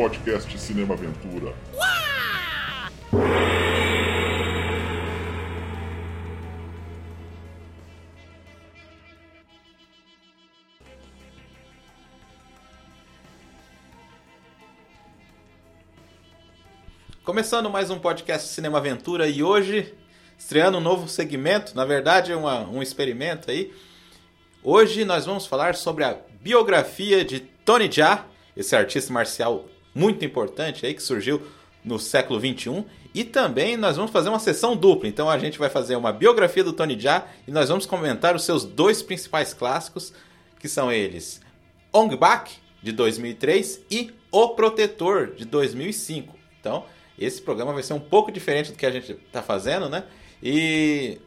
podcast Cinema Aventura. Começando mais um podcast Cinema Aventura e hoje estreando um novo segmento, na verdade é um experimento aí. Hoje nós vamos falar sobre a biografia de Tony Jaa, esse artista marcial muito importante aí que surgiu no século 21 e também nós vamos fazer uma sessão dupla. Então a gente vai fazer uma biografia do Tony Jaa e nós vamos comentar os seus dois principais clássicos, que são eles Ong Bak de 2003 e O Protetor de 2005. Então, esse programa vai ser um pouco diferente do que a gente está fazendo, né? E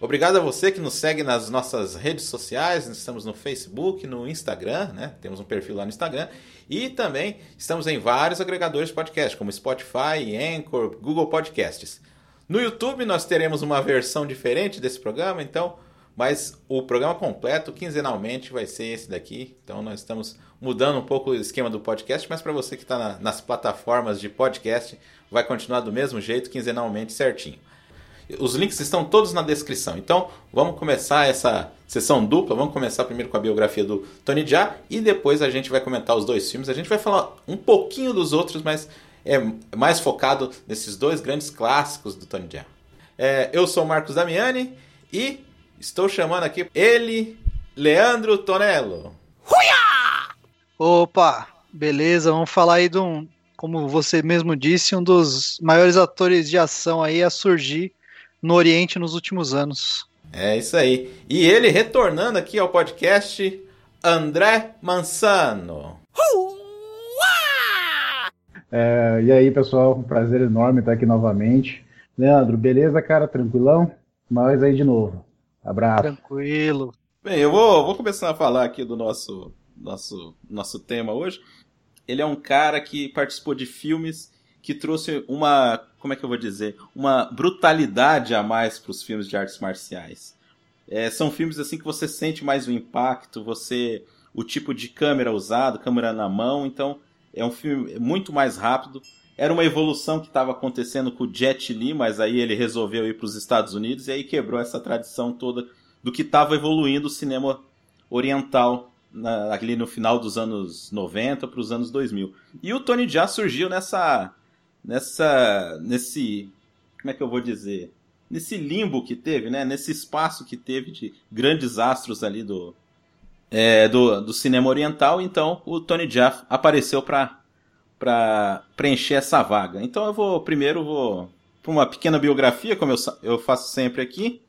obrigado a você que nos segue nas nossas redes sociais. Estamos no Facebook, no Instagram, né? Temos um perfil lá no Instagram. E também estamos em vários agregadores de podcast, como Spotify, Anchor, Google Podcasts. No YouTube nós teremos uma versão diferente desse programa, então, mas o programa completo, quinzenalmente, vai ser esse daqui. Então nós estamos mudando um pouco o esquema do podcast, mas para você que está na, nas plataformas de podcast, vai continuar do mesmo jeito, quinzenalmente certinho. Os links estão todos na descrição. Então, vamos começar essa sessão dupla. Vamos começar primeiro com a biografia do Tony Jaa e depois a gente vai comentar os dois filmes. A gente vai falar um pouquinho dos outros, mas é mais focado nesses dois grandes clássicos do Tony Jaa. É, eu sou o Marcos Damiani e estou chamando aqui ele, Leandro Tonello. Opa, beleza, vamos falar aí de um, como você mesmo disse, um dos maiores atores de ação aí a surgir no Oriente nos últimos anos. É isso aí. E ele retornando aqui ao podcast, André Mansano. É, e aí, pessoal, um prazer enorme estar aqui novamente. Leandro, beleza, cara? Tranquilão? Nós aí de novo. Abraço. Tranquilo. Bem, eu vou, vou começar a falar aqui do nosso, nosso, nosso tema hoje. Ele é um cara que participou de filmes que trouxe uma, como é que eu vou dizer, uma brutalidade a mais para os filmes de artes marciais. É, são filmes assim que você sente mais o impacto, você, o tipo de câmera usado, câmera na mão, então é um filme muito mais rápido. Era uma evolução que estava acontecendo com o Jet Li, mas aí ele resolveu ir para os Estados Unidos e aí quebrou essa tradição toda do que estava evoluindo o cinema oriental na, ali no final dos anos 90 para os anos 2000. E o Tony Jaa surgiu nessa nessa nesse como é que eu vou dizer? Nesse limbo que teve né? Nesse espaço que teve de grandes astros ali do é, do, do cinema oriental então o Tony Jaa apareceu para para preencher essa vaga. Então eu vou primeiro vou para uma pequena biografia como eu, eu faço sempre aqui.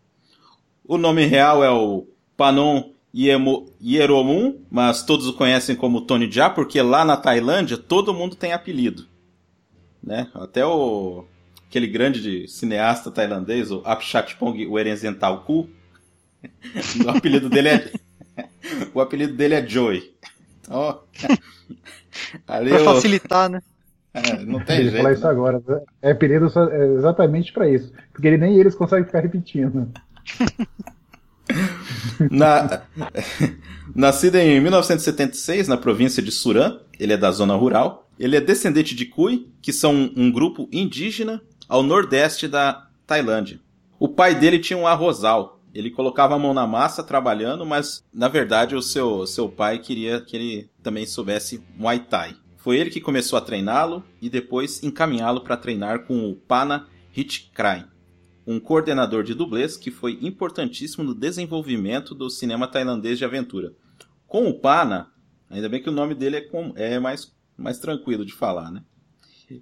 O nome real é o Panon Yeromun, mas todos o conhecem como Tony Jaa, porque lá na Tailândia todo mundo tem apelido né? Até o aquele grande cineasta tailandês, o Apichatpong Werenzentalku, o apelido dele é o apelido dele é Joey. Então, ali pra eu... facilitar, né? É, não tem jeito. falar isso né? agora. É apelido é exatamente para isso, porque ele, nem eles conseguem ficar repetindo. Na... Nascido em 1976 na província de Suran, ele é da zona rural. Ele é descendente de Kui, que são um grupo indígena ao nordeste da Tailândia. O pai dele tinha um arrozal. Ele colocava a mão na massa trabalhando, mas na verdade o seu, seu pai queria que ele também soubesse Muay Thai. Foi ele que começou a treiná-lo e depois encaminhá-lo para treinar com o Pana Hitchkrai, um coordenador de dublês que foi importantíssimo no desenvolvimento do cinema tailandês de aventura. Com o Pana, ainda bem que o nome dele é, com, é mais mais tranquilo de falar, né?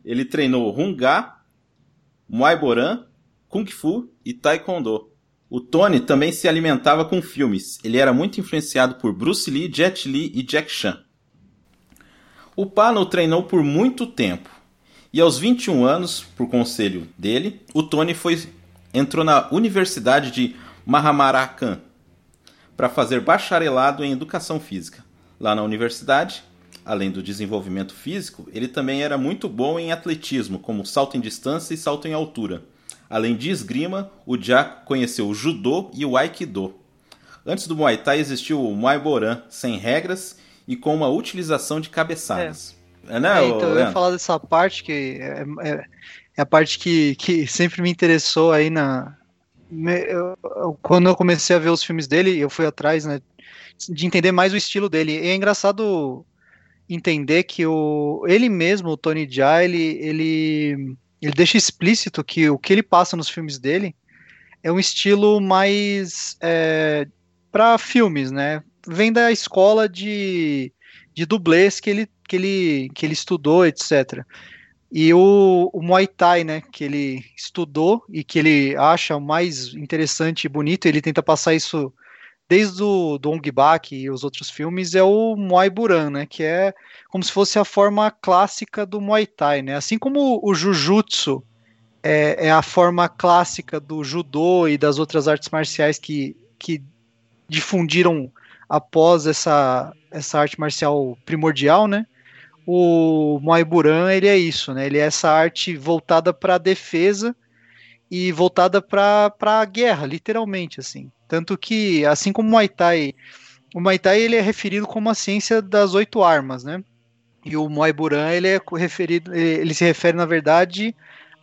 Ele treinou Hunga, Muay Boran, Kung Fu e Taekwondo. O Tony também se alimentava com filmes. Ele era muito influenciado por Bruce Lee, Jet Li e Jack Chan. O Pano treinou por muito tempo. E aos 21 anos, por conselho dele, o Tony foi entrou na Universidade de Mahamarakan para fazer bacharelado em educação física. Lá na universidade, além do desenvolvimento físico, ele também era muito bom em atletismo, como salto em distância e salto em altura. Além de esgrima, o Jack conheceu o judô e o aikido. Antes do Muay Thai existiu o Muay Boran, sem regras e com uma utilização de cabeçadas. É. É, né, É, então, eu ia falar dessa parte que é, é- é a parte que, que sempre me interessou aí na. quando eu comecei a ver os filmes dele, eu fui atrás, né, de entender mais o estilo dele. E é engraçado entender que o, ele mesmo, o Tony Jaa, ele, ele, ele deixa explícito que o que ele passa nos filmes dele é um estilo mais é, para filmes, né? Vem da escola de, de dublês que ele, que, ele, que ele estudou, etc. E o, o Muay Thai, né, que ele estudou e que ele acha mais interessante e bonito, ele tenta passar isso desde o do Ong Bak e os outros filmes, é o Muay Buran, né, que é como se fosse a forma clássica do Muay Thai, né, assim como o Jujutsu é, é a forma clássica do Judô e das outras artes marciais que, que difundiram após essa, essa arte marcial primordial, né, o Muay Buran, ele é isso, né? Ele é essa arte voltada para a defesa e voltada para a guerra, literalmente, assim. Tanto que, assim como o Muay Thai, o Muay Thai ele é referido como a ciência das oito armas, né? E o Muay Buran, ele é referido, ele, ele se refere, na verdade,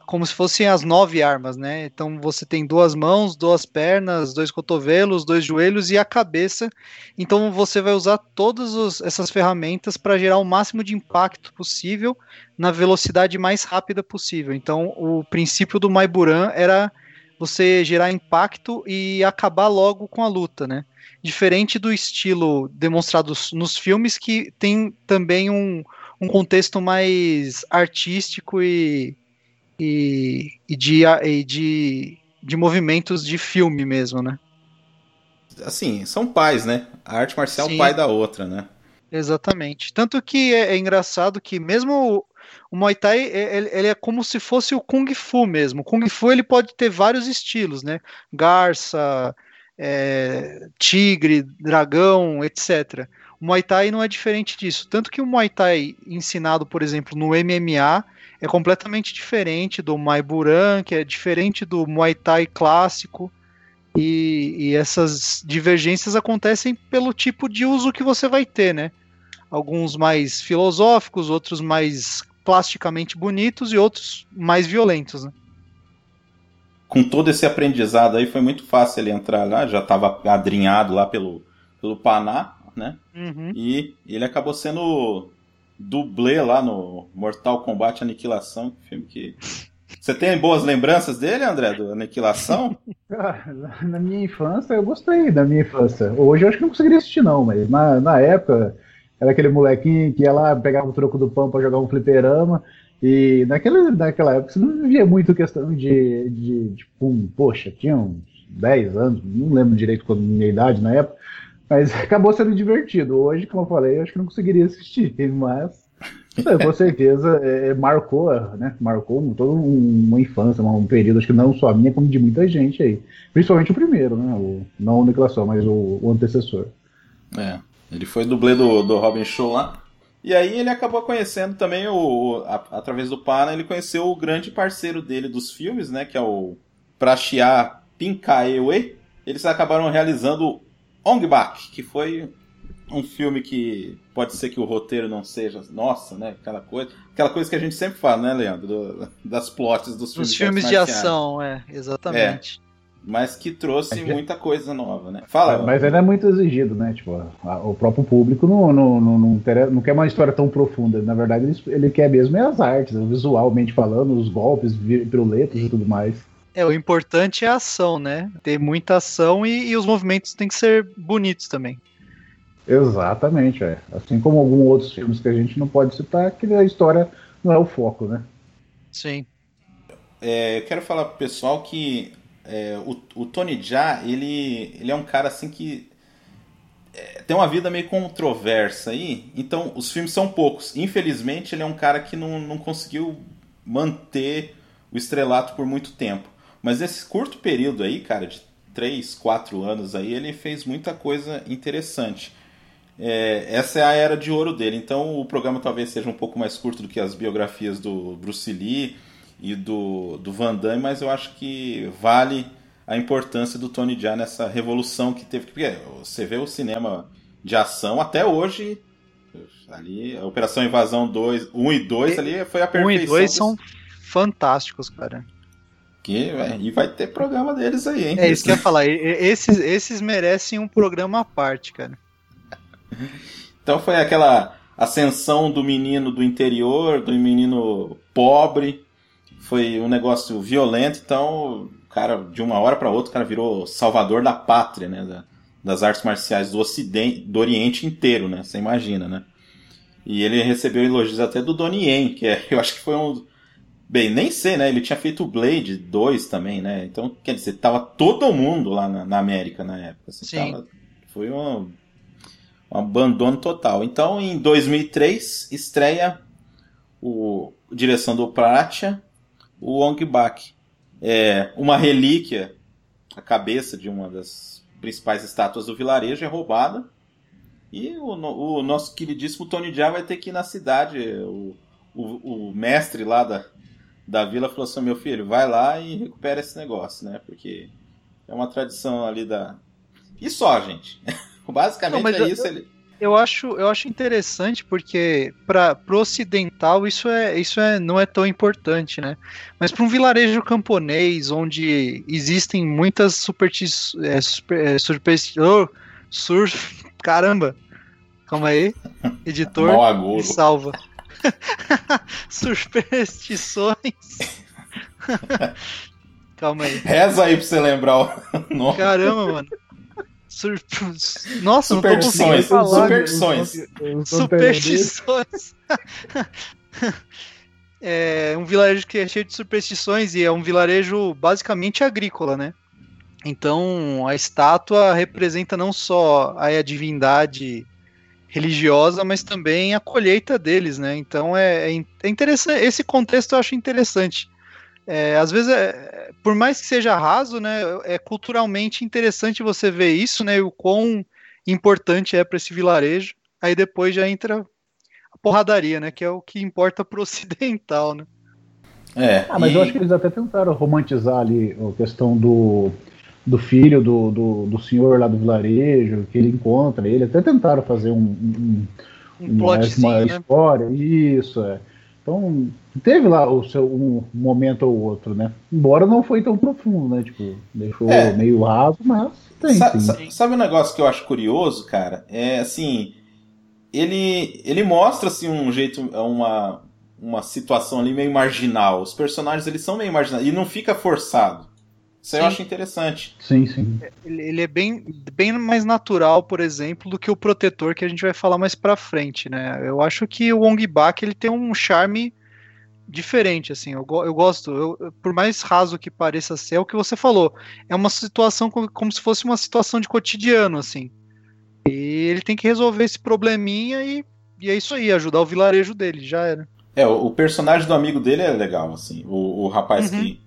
como se fossem as nove armas, né? Então você tem duas mãos, duas pernas, dois cotovelos, dois joelhos e a cabeça. Então você vai usar todas os- essas ferramentas para gerar o máximo de impacto possível na velocidade mais rápida possível. Então o princípio do Maiburan era você gerar impacto e acabar logo com a luta, né? Diferente do estilo demonstrado nos filmes que tem também um, um contexto mais artístico e, e, e de, e de, de movimentos de filme mesmo, né? Assim, são pais, né? A arte marcial é Sim. o pai da outra, né? Exatamente. Tanto que é, é engraçado que mesmo o, o Muay Thai, é- ele, ele é como se fosse o Kung Fu mesmo. O Kung Fu ele pode ter vários estilos, né? Garça, é, tigre, dragão, etc. O Muay Thai não é diferente disso. Tanto que o Muay Thai ensinado, por exemplo, no MMA é completamente diferente do Muay Buran, que é diferente do Muay Thai clássico. E, e essas divergências acontecem pelo tipo de uso que você vai ter, né? Alguns mais filosóficos, outros mais plasticamente bonitos e outros mais violentos, né? Com todo esse aprendizado aí, foi muito fácil ele entrar lá, já estava adrinhado lá pelo, pelo Paná, né? Uhum. E ele acabou sendo dublê lá no Mortal Kombat Aniquilação, filme que. Você tem boas lembranças dele, André, do Aniquilação? Cara, na minha infância, eu gostei da minha infância. Hoje eu acho que não conseguiria assistir, não, mas na, na época era aquele molequinho que ia lá, pegava o troco do pão pra jogar um fliperama. E naquela, naquela época você não via muito questão de, de tipo, um, poxa, tinha uns 10 anos, não lembro direito qual a minha idade na época, mas acabou sendo divertido. Hoje, como eu falei, eu acho que não conseguiria assistir, mas é, com certeza é, marcou, né? Marcou toda um- uma infância, um período, acho que não só a minha, como de muita gente aí. Principalmente o primeiro, né? O, não o Nicolação, mas o, o antecessor. É. Ele foi dublê do, do Robin Show lá. E aí ele acabou conhecendo também o- a- através do Pana, ele conheceu o grande parceiro dele dos filmes, né? Que é o Prashia Pinkaewe. Eles acabaram realizando Ong Bak, que foi um filme que pode ser que o roteiro não seja, nossa, né? Aquela coisa, aquela coisa que a gente sempre fala, né, Leandro? Do- das plots dos filmes, filmes de ação, é, exatamente. Mas que trouxe É que- muita coisa nova, né? Fala. Mas ainda é muito exigido, né? Tipo, a- o próprio público não, não, não, não, não quer uma história tão profunda. Na verdade, ele, ele quer mesmo é as artes, visualmente falando, os golpes, piruletas e tudo mais. É, o importante é a ação, né? Ter muita ação e, e os movimentos têm que ser bonitos também. Exatamente, é. Assim como alguns outros filmes que a gente não pode citar, que a história não é o foco, né? Sim. É, eu quero falar pro pessoal que é, o, o Tony Jaa, ele, ele é um cara assim que é, tem uma vida meio controversa aí, então os filmes são poucos. Infelizmente, ele é um cara que não, não conseguiu manter o estrelato por muito tempo. Mas nesse curto período aí, cara, de 3, 4 anos aí, ele fez muita coisa interessante. É, essa é a era de ouro dele. Então o programa talvez seja um pouco mais curto do que as biografias do Bruce Lee e do, do Van Damme, mas eu acho que vale a importância do Tony Jaa nessa revolução que teve. Porque você vê o cinema de ação até hoje Ali, a Operação Invasão 2, 1 e 2 ali foi a perfeição. 1 e 2 dos- são fantásticos, cara. Que, é, e vai ter programa deles aí, hein? É isso que eu ia falar. Esses, esses merecem um programa à parte, cara. Então foi aquela ascensão do menino do interior, do menino pobre. Foi um negócio violento, então cara, de uma hora para outra, o cara virou salvador da pátria, né? da- das artes marciais do ocidente, do oriente inteiro, né? Você imagina, né? E ele recebeu elogios até do Donnie Yen, que é, eu acho que foi um... Bem, nem sei, né? Ele tinha feito o Blade 2 também, né? Então, quer dizer, tava todo mundo lá na, na América na época. assim, Sim. tava- foi um, um abandono total. Então, em 2003, estreia o direção do Pratia, o Ong Bak. É uma relíquia, a cabeça de uma das principais estátuas do vilarejo é roubada. E o, o nosso queridíssimo Tony Jaa vai ter que ir na cidade. O, o, o mestre lá da, da vila falou assim: meu filho, vai lá e recupera esse negócio, né? Porque é uma tradição ali da. E só, gente. Basicamente Não, é eu- isso. Ele... Eu acho, eu acho interessante porque para pro ocidental isso é isso é não é tão importante, né? Mas para um vilarejo camponês onde existem muitas superstições, é, super, oh, sur, caramba, calma aí, editor, me salva. Superstições. calma aí. Reza aí pra você lembrar o nome. Caramba, mano. Sur... Nossa, não tô Superstições, superstições. Superstições. é um vilarejo que é cheio de superstições e é um vilarejo basicamente agrícola, né? Então a estátua representa não só a divindade religiosa, mas também a colheita deles, né? Então é, é é interessante. Esse contexto eu acho interessante. É, às vezes, é, por mais que seja raso, né, é culturalmente interessante você ver isso, né, e o quão importante é para esse vilarejo. Aí depois já entra a porradaria, né, que é o que importa pro ocidental, né? É, Ah, mas e- eu acho que eles até tentaram romantizar ali a questão do, do filho do, do, do senhor lá do vilarejo, que ele encontra ele. Até tentaram fazer um, um, Um uma, né? história. Isso, é. Então, teve lá o seu um momento ou outro, né? Embora não foi tão profundo, né? Tipo, deixou É. meio raso, mas tem, Sa- sim. sa- sabe um negócio que eu acho curioso, cara? É assim, ele ele mostra assim um jeito, uma uma situação ali meio marginal. Os personagens eles são meio marginais e não fica forçado. Isso aí eu Sim. acho interessante. Sim, sim. Ele, ele é bem, bem mais natural, por exemplo, do que o protetor que a gente vai falar mais pra frente, né? Eu acho que o Wong Bak ele tem um charme diferente, assim. Eu, eu gosto, eu- eu- por mais raso que pareça ser, é o que você falou. É uma situação como, como se fosse uma situação de cotidiano, assim. E ele tem que resolver esse probleminha e, e é isso aí, ajudar o vilarejo dele, já era. É, o, o personagem do amigo dele é legal, assim. O, o rapaz Uhum. que,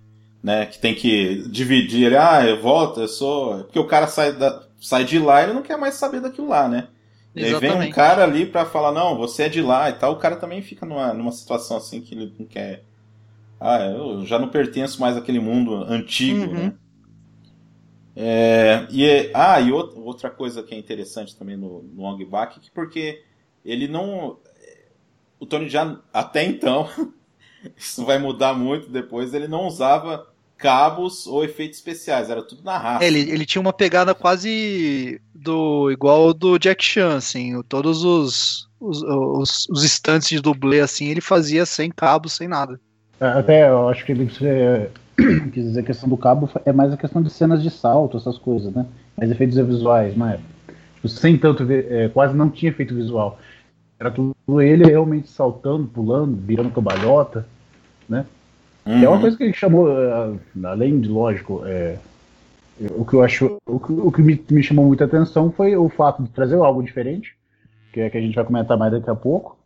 né, que tem que dividir, ah, eu volto, eu sou. Porque o cara sai, da, sai de lá e ele não quer mais saber daquilo lá, né? E aí vem um Exatamente. cara ali pra falar, não, você é de lá e tal. O cara também fica numa, numa situação assim que ele não quer. Ah, eu já não pertenço mais àquele mundo antigo, Uhum. né? É, e, é- ah, e outra, outra coisa que é interessante também no, no Ong Bak, que porque ele não. O Tony já até então, isso vai mudar muito depois, ele não usava cabos ou efeitos especiais, era tudo na raça. É, ele, ele tinha uma pegada quase do igual ao do Jack Chan, assim, todos os os, os, os estantes de dublê assim, ele fazia sem cabo, sem nada. É, Até eu acho que ele é, quis dizer a questão do cabo é mais a questão de cenas de salto, essas coisas, né? Mais efeitos visuais na época. Tipo, Sem tanto, é, quase não tinha efeito visual. Era tudo ele realmente saltando, pulando, virando cambalhota, né? Uhum. E é uma coisa que chamou, eh, além de lógico, é, o que eu acho, o que, o que me, me chamou muita atenção foi o fato de trazer algo diferente, que é que a gente vai comentar mais daqui a pouco.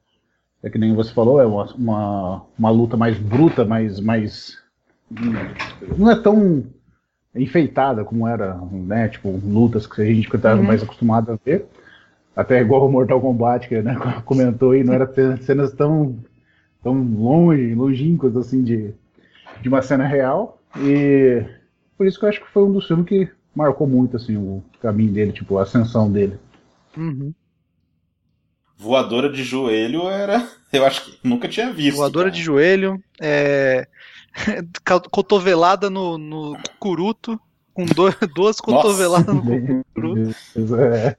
É que nem você falou, é uma, uma, uma luta mais bruta, mais, mais não é tão enfeitada como era, né? Tipo lutas que a gente estava Uhum. mais acostumado a ver. Até igual o Mortal Kombat que né, comentou aí, não era cenas tão tão longe, longínquas assim de de uma cena real e por isso que eu acho que foi um dos filmes que marcou muito assim o caminho dele, tipo a ascensão dele. Uhum. voadora de joelho era. Eu acho que nunca tinha visto. Voadora cara. de joelho, é... cotovelada no, no curuto, com do, duas cotoveladas no curuto. É.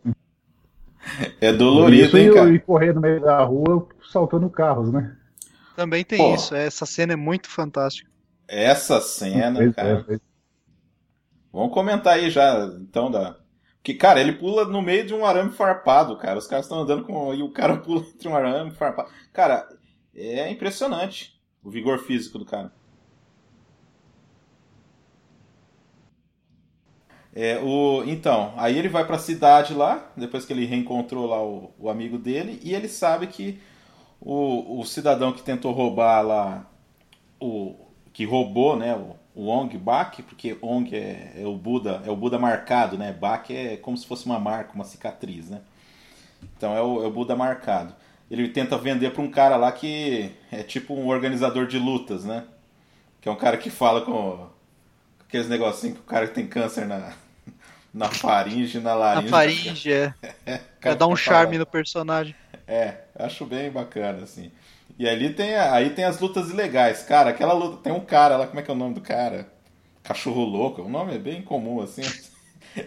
É dolorido, Isso hein, e, cara? e correr no meio da rua saltando carros, né? Também tem Pô. isso, essa cena é muito fantástica. Essa cena, Pois é, cara. pois- Vamos comentar aí já, então, da. Que, cara, ele pula no meio de um arame farpado, cara. Os caras estão andando com. E o cara pula entre um arame farpado. Cara, é impressionante o vigor físico do cara. É, o, então, aí ele vai pra cidade lá, depois que ele reencontrou lá o, o amigo dele, e ele sabe que o, o cidadão que tentou roubar lá, o que roubou, né, o, o Ong Bak, porque Ong é, é o Buda, é o Buda marcado, né? Bak é como se fosse uma marca, uma cicatriz, né? Então é o, é o Buda marcado. Ele tenta vender pra um cara lá que é tipo um organizador de lutas, né? Que é um cara que fala com aqueles negocinhos que o cara tem câncer na, na faringe, na laringe. faringe, é. Pra dar um charme falando. no personagem. É, acho bem bacana, assim. E ali tem, aí tem as lutas ilegais. Cara, aquela luta, tem um cara lá, como é que é o nome do cara? Cachorro Louco, o nome é bem comum, assim.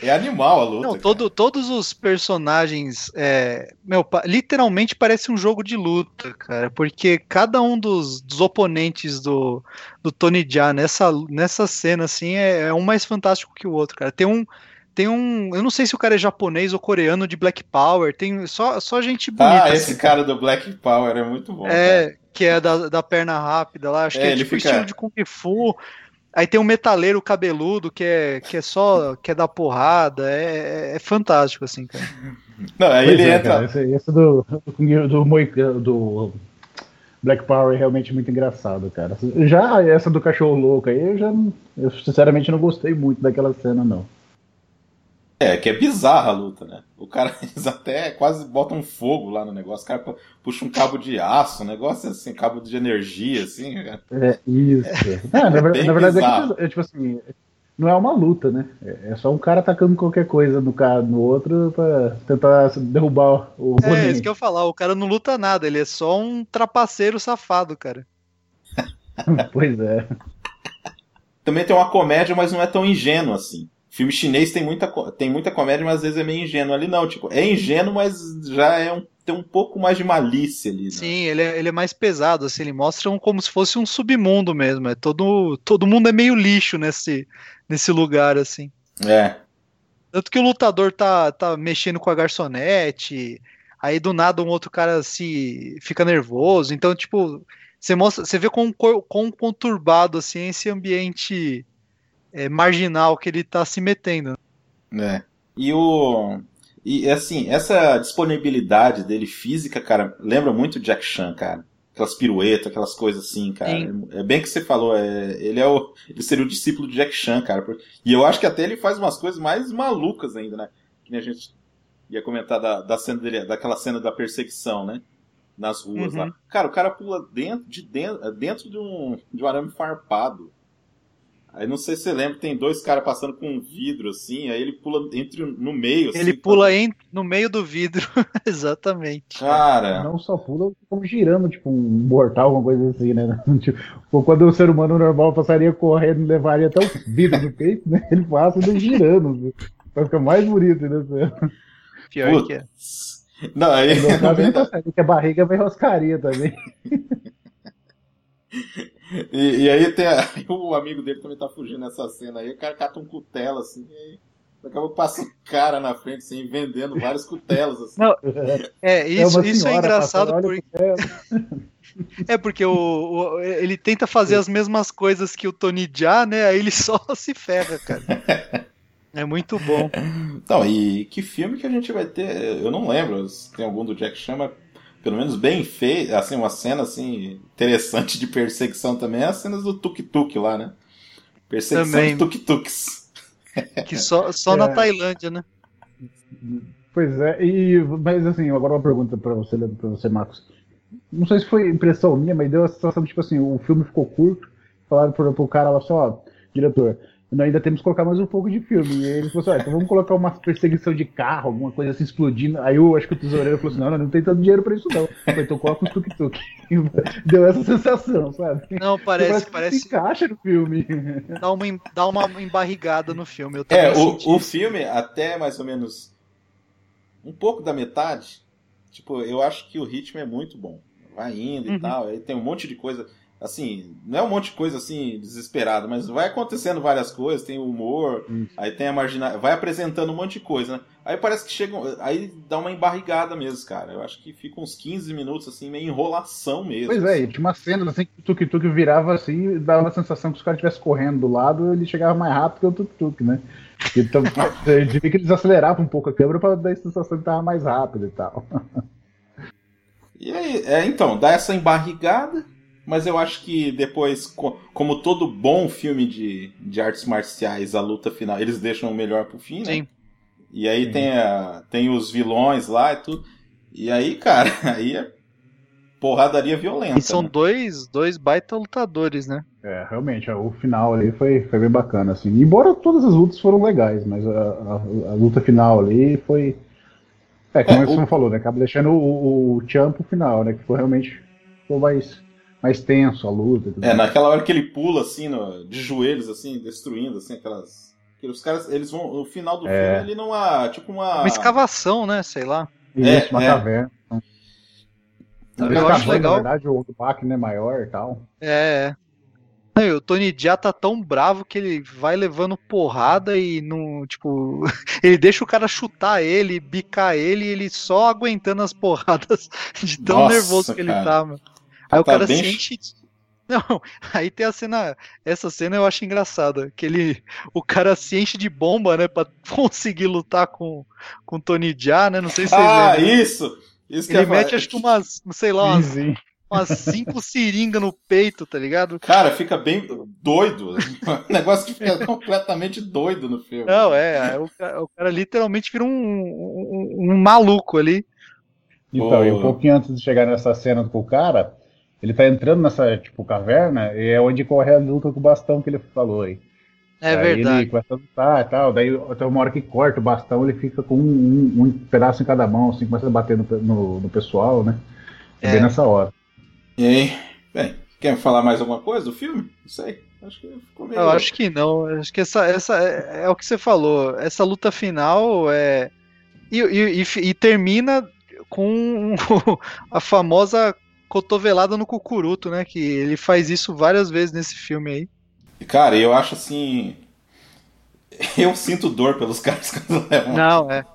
É animal a luta. Não, todo, todos os personagens, é, meu, literalmente parece um jogo de luta, cara, porque cada um dos, dos oponentes do, do Tony Jaa nessa, nessa cena, assim, é, é um mais fantástico que o outro, cara. Tem um, tem um, eu não sei se o cara é japonês ou coreano de Black Power, tem só, só gente bonita. Ah, assim, esse cara do Black Power é muito bom. cara. É, que é da, da perna rápida lá, acho É, que é ele tipo fica- estilo de Kung Fu. Aí tem um metaleiro cabeludo que é, que é só quer dar porrada, é, é- é fantástico assim, cara. Não, aí Pois ele é, entra. cara, esse, esse do, do, do, Moicano- do Black Power é realmente muito engraçado, cara. Já essa do cachorro louco aí, eu já eu sinceramente não gostei muito daquela cena, não. É, que é bizarra a luta, né? O cara, eles até quase botam fogo lá no negócio. O cara pu- puxa um cabo de aço, um negócio assim, cabo de energia, assim. É, isso. É, na, ver- bem na verdade, é, bizarro. é tipo assim, não é uma luta, né? É é só um cara atacando qualquer coisa no cara no outro pra tentar derrubar o É, isso que eu ia falar, o cara não luta nada, ele é só um trapaceiro safado, cara. Pois é. Também tem uma comédia, mas não é tão ingênuo assim. Filme chinês tem muita, tem muita comédia, mas às vezes é meio ingênuo ali, não. Tipo, é ingênuo, mas já é um, tem um pouco mais de malícia ali. Né? Sim, ele é, ele é mais pesado, assim, ele mostra um, como se fosse um submundo mesmo. É todo, todo mundo é meio lixo nesse, nesse lugar, assim. É. Tanto que o lutador tá, tá mexendo com a garçonete, aí do nada um outro cara se fica nervoso. Então, tipo, você mostra, você vê quão, quão conturbado assim é esse ambiente é, marginal que ele tá se metendo. É. E o. E assim, essa disponibilidade dele física, cara, lembra muito Jack Chan, cara. Aquelas piruetas, aquelas coisas assim, cara. Sim. É bem que você falou, é, ele é o. Ele seria o discípulo de Jack Chan, cara. E eu acho que até ele faz umas coisas mais malucas ainda, né? Que nem a gente ia comentar da, da cena dele, daquela cena da perseguição, né? Nas ruas Uhum. lá. Cara, o cara pula dentro de dentro, dentro de um, de um arame farpado. Aí não sei se você lembra, tem dois caras passando com um vidro assim, aí ele pula entre no meio. Ele assim, pula fazendo- em, no meio do vidro, exatamente. Cara, Não só pula, como girando, tipo um mortal, alguma coisa assim, né? Tipo, quando o ser humano normal passaria correndo e levaria até o vidro do peito, né? Ele passa ainda girando, viu? Vai ficar mais bonito, né? Pior que é. putz. Não, aí ele consegue, que a barriga vai roscaria também. E, e aí tem a- o amigo dele também tá fugindo nessa cena aí, o cara cata um cutelo assim, e aí daqui a pouco passa um cara na frente assim, vendendo vários cutelos assim. Não, É, isso, uma isso é engraçado passando, porque, é porque o, o- ele tenta fazer as mesmas coisas que o Tony Jaa, né? Aí ele só se ferra, cara. É muito bom. Então, e que filme que a gente vai ter? Eu não lembro se tem algum do Jack Chan, mas pelo menos bem feito, assim, uma cena assim interessante de perseguição também é as cenas do tuk-tuk lá, né? Perseguição Também. de tuk-tuks. Que só, só na É. Tailândia, né? Pois é, e, mas assim, agora uma pergunta pra você, pra você, Marcos. Não sei se foi impressão minha, mas deu a sensação de, tipo assim, o filme ficou curto, falaram pro, pro cara lá assim, ó, diretor, nós ainda temos que colocar mais um pouco de filme. E ele falou assim: ah, então vamos colocar uma perseguição de carro, alguma coisa assim explodindo. Aí eu acho que o tesoureiro falou assim: não, não, não tem tanto dinheiro pra isso, não. Falei, então coloca um tuk-tuk. Deu essa sensação, sabe? Não, parece. parece, parece que encaixa no filme. Dá uma, dá uma embarrigada no filme. Eu é, o, o filme, até mais ou menos um pouco da metade, tipo, eu acho que o ritmo é muito bom. Vai indo uhum. e tal. Aí tem um monte de coisa assim, não é um monte de coisa assim desesperada, mas vai acontecendo várias coisas, tem o humor, hum. aí tem a marginal, vai apresentando um monte de coisa, né? Aí parece que chega, aí dá uma embarrigada mesmo, cara. Eu acho que fica uns 15 minutos assim, meio enrolação mesmo. Pois é, tinha uma cena assim que o tuk-tuk virava assim, dava a sensação que os caras estivessem correndo do lado, ele chegava mais rápido que o tuk-tuk, né? Então, eu devia que eles aceleravam um pouco a câmera para dar a sensação que tava mais rápido e tal. E aí, é, então, dá essa embarrigada, mas eu acho que depois, como todo bom filme de, de artes marciais, a luta final, eles deixam o melhor pro fim, né? Sim. E aí Tem, a, tem os vilões lá e tudo. E aí, cara, aí é porradaria violenta. E são né? dois, dois baita lutadores, né? É, realmente, o final ali foi, foi bem bacana, assim. Embora todas as lutas foram legais, mas a, a, a luta final ali foi. É, como é, você o... falou, né? Acaba deixando o, o, o Champ final, né? Que foi realmente ficou mais mais tenso a luta. É, naquela hora que ele pula assim, no, de joelhos, assim, destruindo, assim, aquelas. Os caras, eles vão. No final do é. filme, ele não há. Tipo uma. Uma escavação, né? Sei lá. Isso, é, uma é. caverna. Eu, eu acho legal. Na verdade, o back né, maior e tal. É. é. O Tony Jaa tá tão bravo que ele vai levando porrada e não. Tipo. ele deixa o cara chutar ele, bicar ele e ele só aguentando as porradas de tão Nossa, nervoso que cara. ele tá, mano. Aí tá o cara bem... se enche. Não, aí tem a cena. Essa cena eu acho engraçada. Que ele. O cara se enche de bomba, né? Pra conseguir lutar com, com Tony Jaa, né? Não sei se vocês ah, lembram. Ah, isso! Isso ele mete acho que umas, sei lá, umas, umas cinco seringas no peito, tá ligado? Cara, fica bem doido. o negócio que fica completamente doido no filme. Não, é. O cara, o cara literalmente vira um, um, um maluco ali. Então, e um pouquinho antes de chegar nessa cena com o cara, ele tá entrando nessa, tipo, caverna e é onde corre a luta com o bastão que ele falou aí. É aí verdade. Ele começa a lutar e tal, daí até uma hora que corta o bastão, ele fica com um, um, um pedaço em cada mão, assim, começa a bater no, no, no pessoal, né? É, é bem nessa hora. E aí, bem, quer falar mais alguma coisa do filme? Não sei. Acho que ficou meio... Eu acho que não. Acho que essa, essa é, é o que você falou. Essa luta final é. E, e, e, e termina com a famosa cotovelada no cucuruto, né? Que ele faz isso várias vezes nesse filme aí. Cara, eu acho assim. Eu sinto dor pelos caras quando levam. Não, é.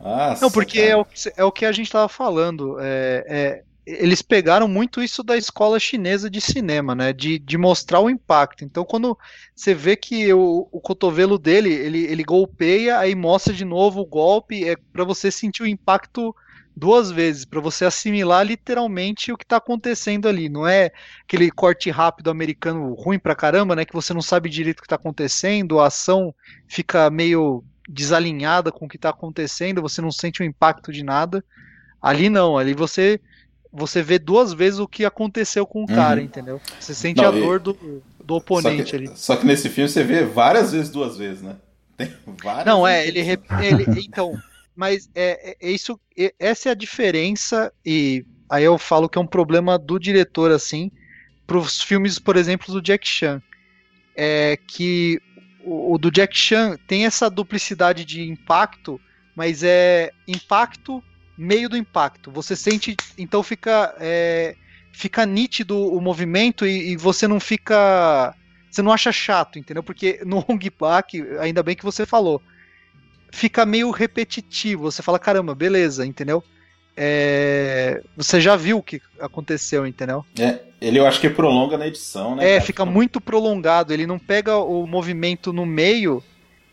Nossa, não, porque é o, é o, que a gente tava falando. É, é, eles pegaram muito isso da escola chinesa de cinema, né? De, de mostrar o impacto. Então, quando você vê que o, o cotovelo dele, ele, ele golpeia, aí mostra de novo o golpe, é para você sentir o impacto duas vezes para você assimilar literalmente o que está acontecendo ali. Não é aquele corte rápido americano ruim pra caramba, né? Que você não sabe direito o que está acontecendo, a ação fica meio desalinhada com o que está acontecendo, você não sente o impacto de nada. Ali não, ali você você vê duas vezes o que aconteceu com o uhum. cara, entendeu? Você sente não, a dor e... do, do oponente só que, ali. Só que nesse filme você vê várias vezes duas vezes, né? Tem várias Não, é, ele, ele então, mas é, é, é isso, é, essa é a diferença, e aí eu falo que é um problema do diretor, assim, para os filmes, por exemplo, do Jack Chan. É que o, o, do Jack Chan tem essa duplicidade de impacto, mas é impacto meio do impacto. Você sente, então fica é, fica nítido o movimento e, e, você não fica, você não acha chato, entendeu? Porque no Hong Bak, ainda bem que você falou, fica meio repetitivo. Você fala, caramba, beleza, entendeu? É... Você já viu o que aconteceu, entendeu? É, ele eu acho que prolonga na edição, né? É, cara? fica muito prolongado. Ele não pega o movimento no meio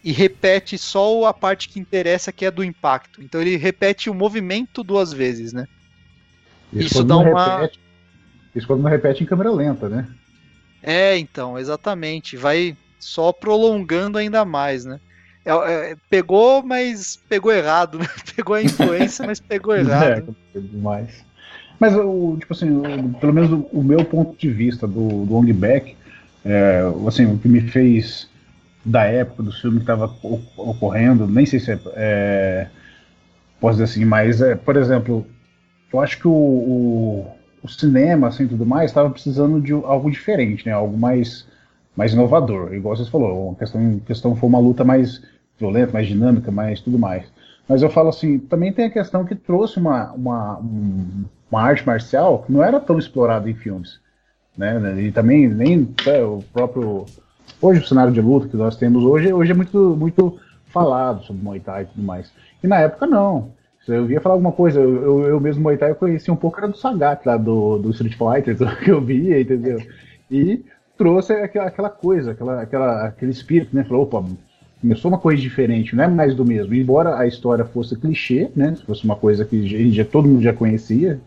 e repete só a parte que interessa, que é do impacto. Então ele repete o movimento duas vezes, né? Isso, Isso dá uma. Repete, isso quando não repete em câmera lenta, né? É, então, exatamente. Vai só prolongando ainda mais, né? É, é, pegou, mas pegou errado, né? Pegou a influência, mas pegou é, errado. É, demais. Mas, o, tipo assim, o, pelo menos o, o, meu ponto de vista do, do Ong Back, é, assim, o que me fez da época, do filme que estava ocorrendo, nem sei se é, é, posso dizer assim, mas, é, por exemplo, eu acho que o, o, o cinema, assim, tudo mais, estava precisando de algo diferente, né, algo mais, mais inovador, igual você falou, a questão, questão foi uma luta mais violenta, mais dinâmica, mais tudo mais. Mas eu falo assim, também tem a questão que trouxe uma, uma, uma arte marcial que não era tão explorada em filmes. Né? E também nem é, o próprio. Hoje o cenário de luta que nós temos hoje, hoje é muito, muito falado sobre Muay Thai e tudo mais. E na época não. Eu via falar alguma coisa, eu, eu, eu mesmo Muay Thai eu conhecia um pouco, era do Sagat lá do, do Street Fighter, que eu via, entendeu? E trouxe aquela, aquela coisa, aquela, aquela, aquele espírito, né? Falou, opa, começou uma coisa diferente, não é mais do mesmo. Embora a história fosse clichê, né? Fosse uma coisa que já, todo mundo já conhecia,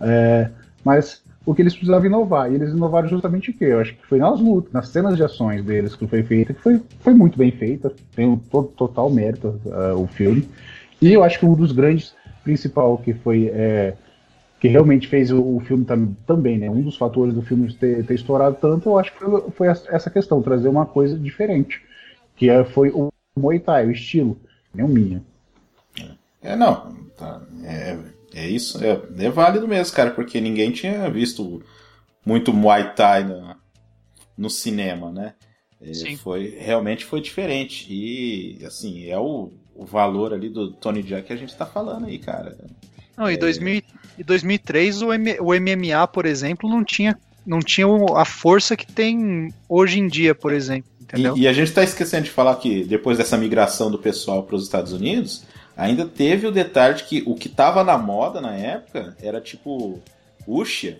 é, mas o que eles precisavam inovar. E eles inovaram justamente o quê? Eu acho que foi nas lutas, nas cenas de ações deles que foi feita, que foi, foi muito bem feita, tem um todo, total mérito uh, o filme. E eu acho que um dos grandes principal que foi é, que realmente fez o, filme tam, também, né? Um dos fatores do filme ter, ter estourado tanto, eu acho que foi essa questão, trazer uma coisa diferente, que é, foi o Muay Thai, o estilo, não minha. É, não, tá, é, é isso, é, é válido mesmo, cara, porque ninguém tinha visto muito Muay Thai no, no cinema, né? É, foi realmente foi diferente e assim é o, o valor ali do Tony Jack que a gente está falando aí, cara. Não, em, é... 2000, em 2003 o, M, o MMA, por exemplo, não tinha não tinha a força que tem hoje em dia, por exemplo. E, e, a gente está esquecendo de falar que depois dessa migração do pessoal para os Estados Unidos, Ainda teve o detalhe de que o que tava na moda na época era tipo Uxia.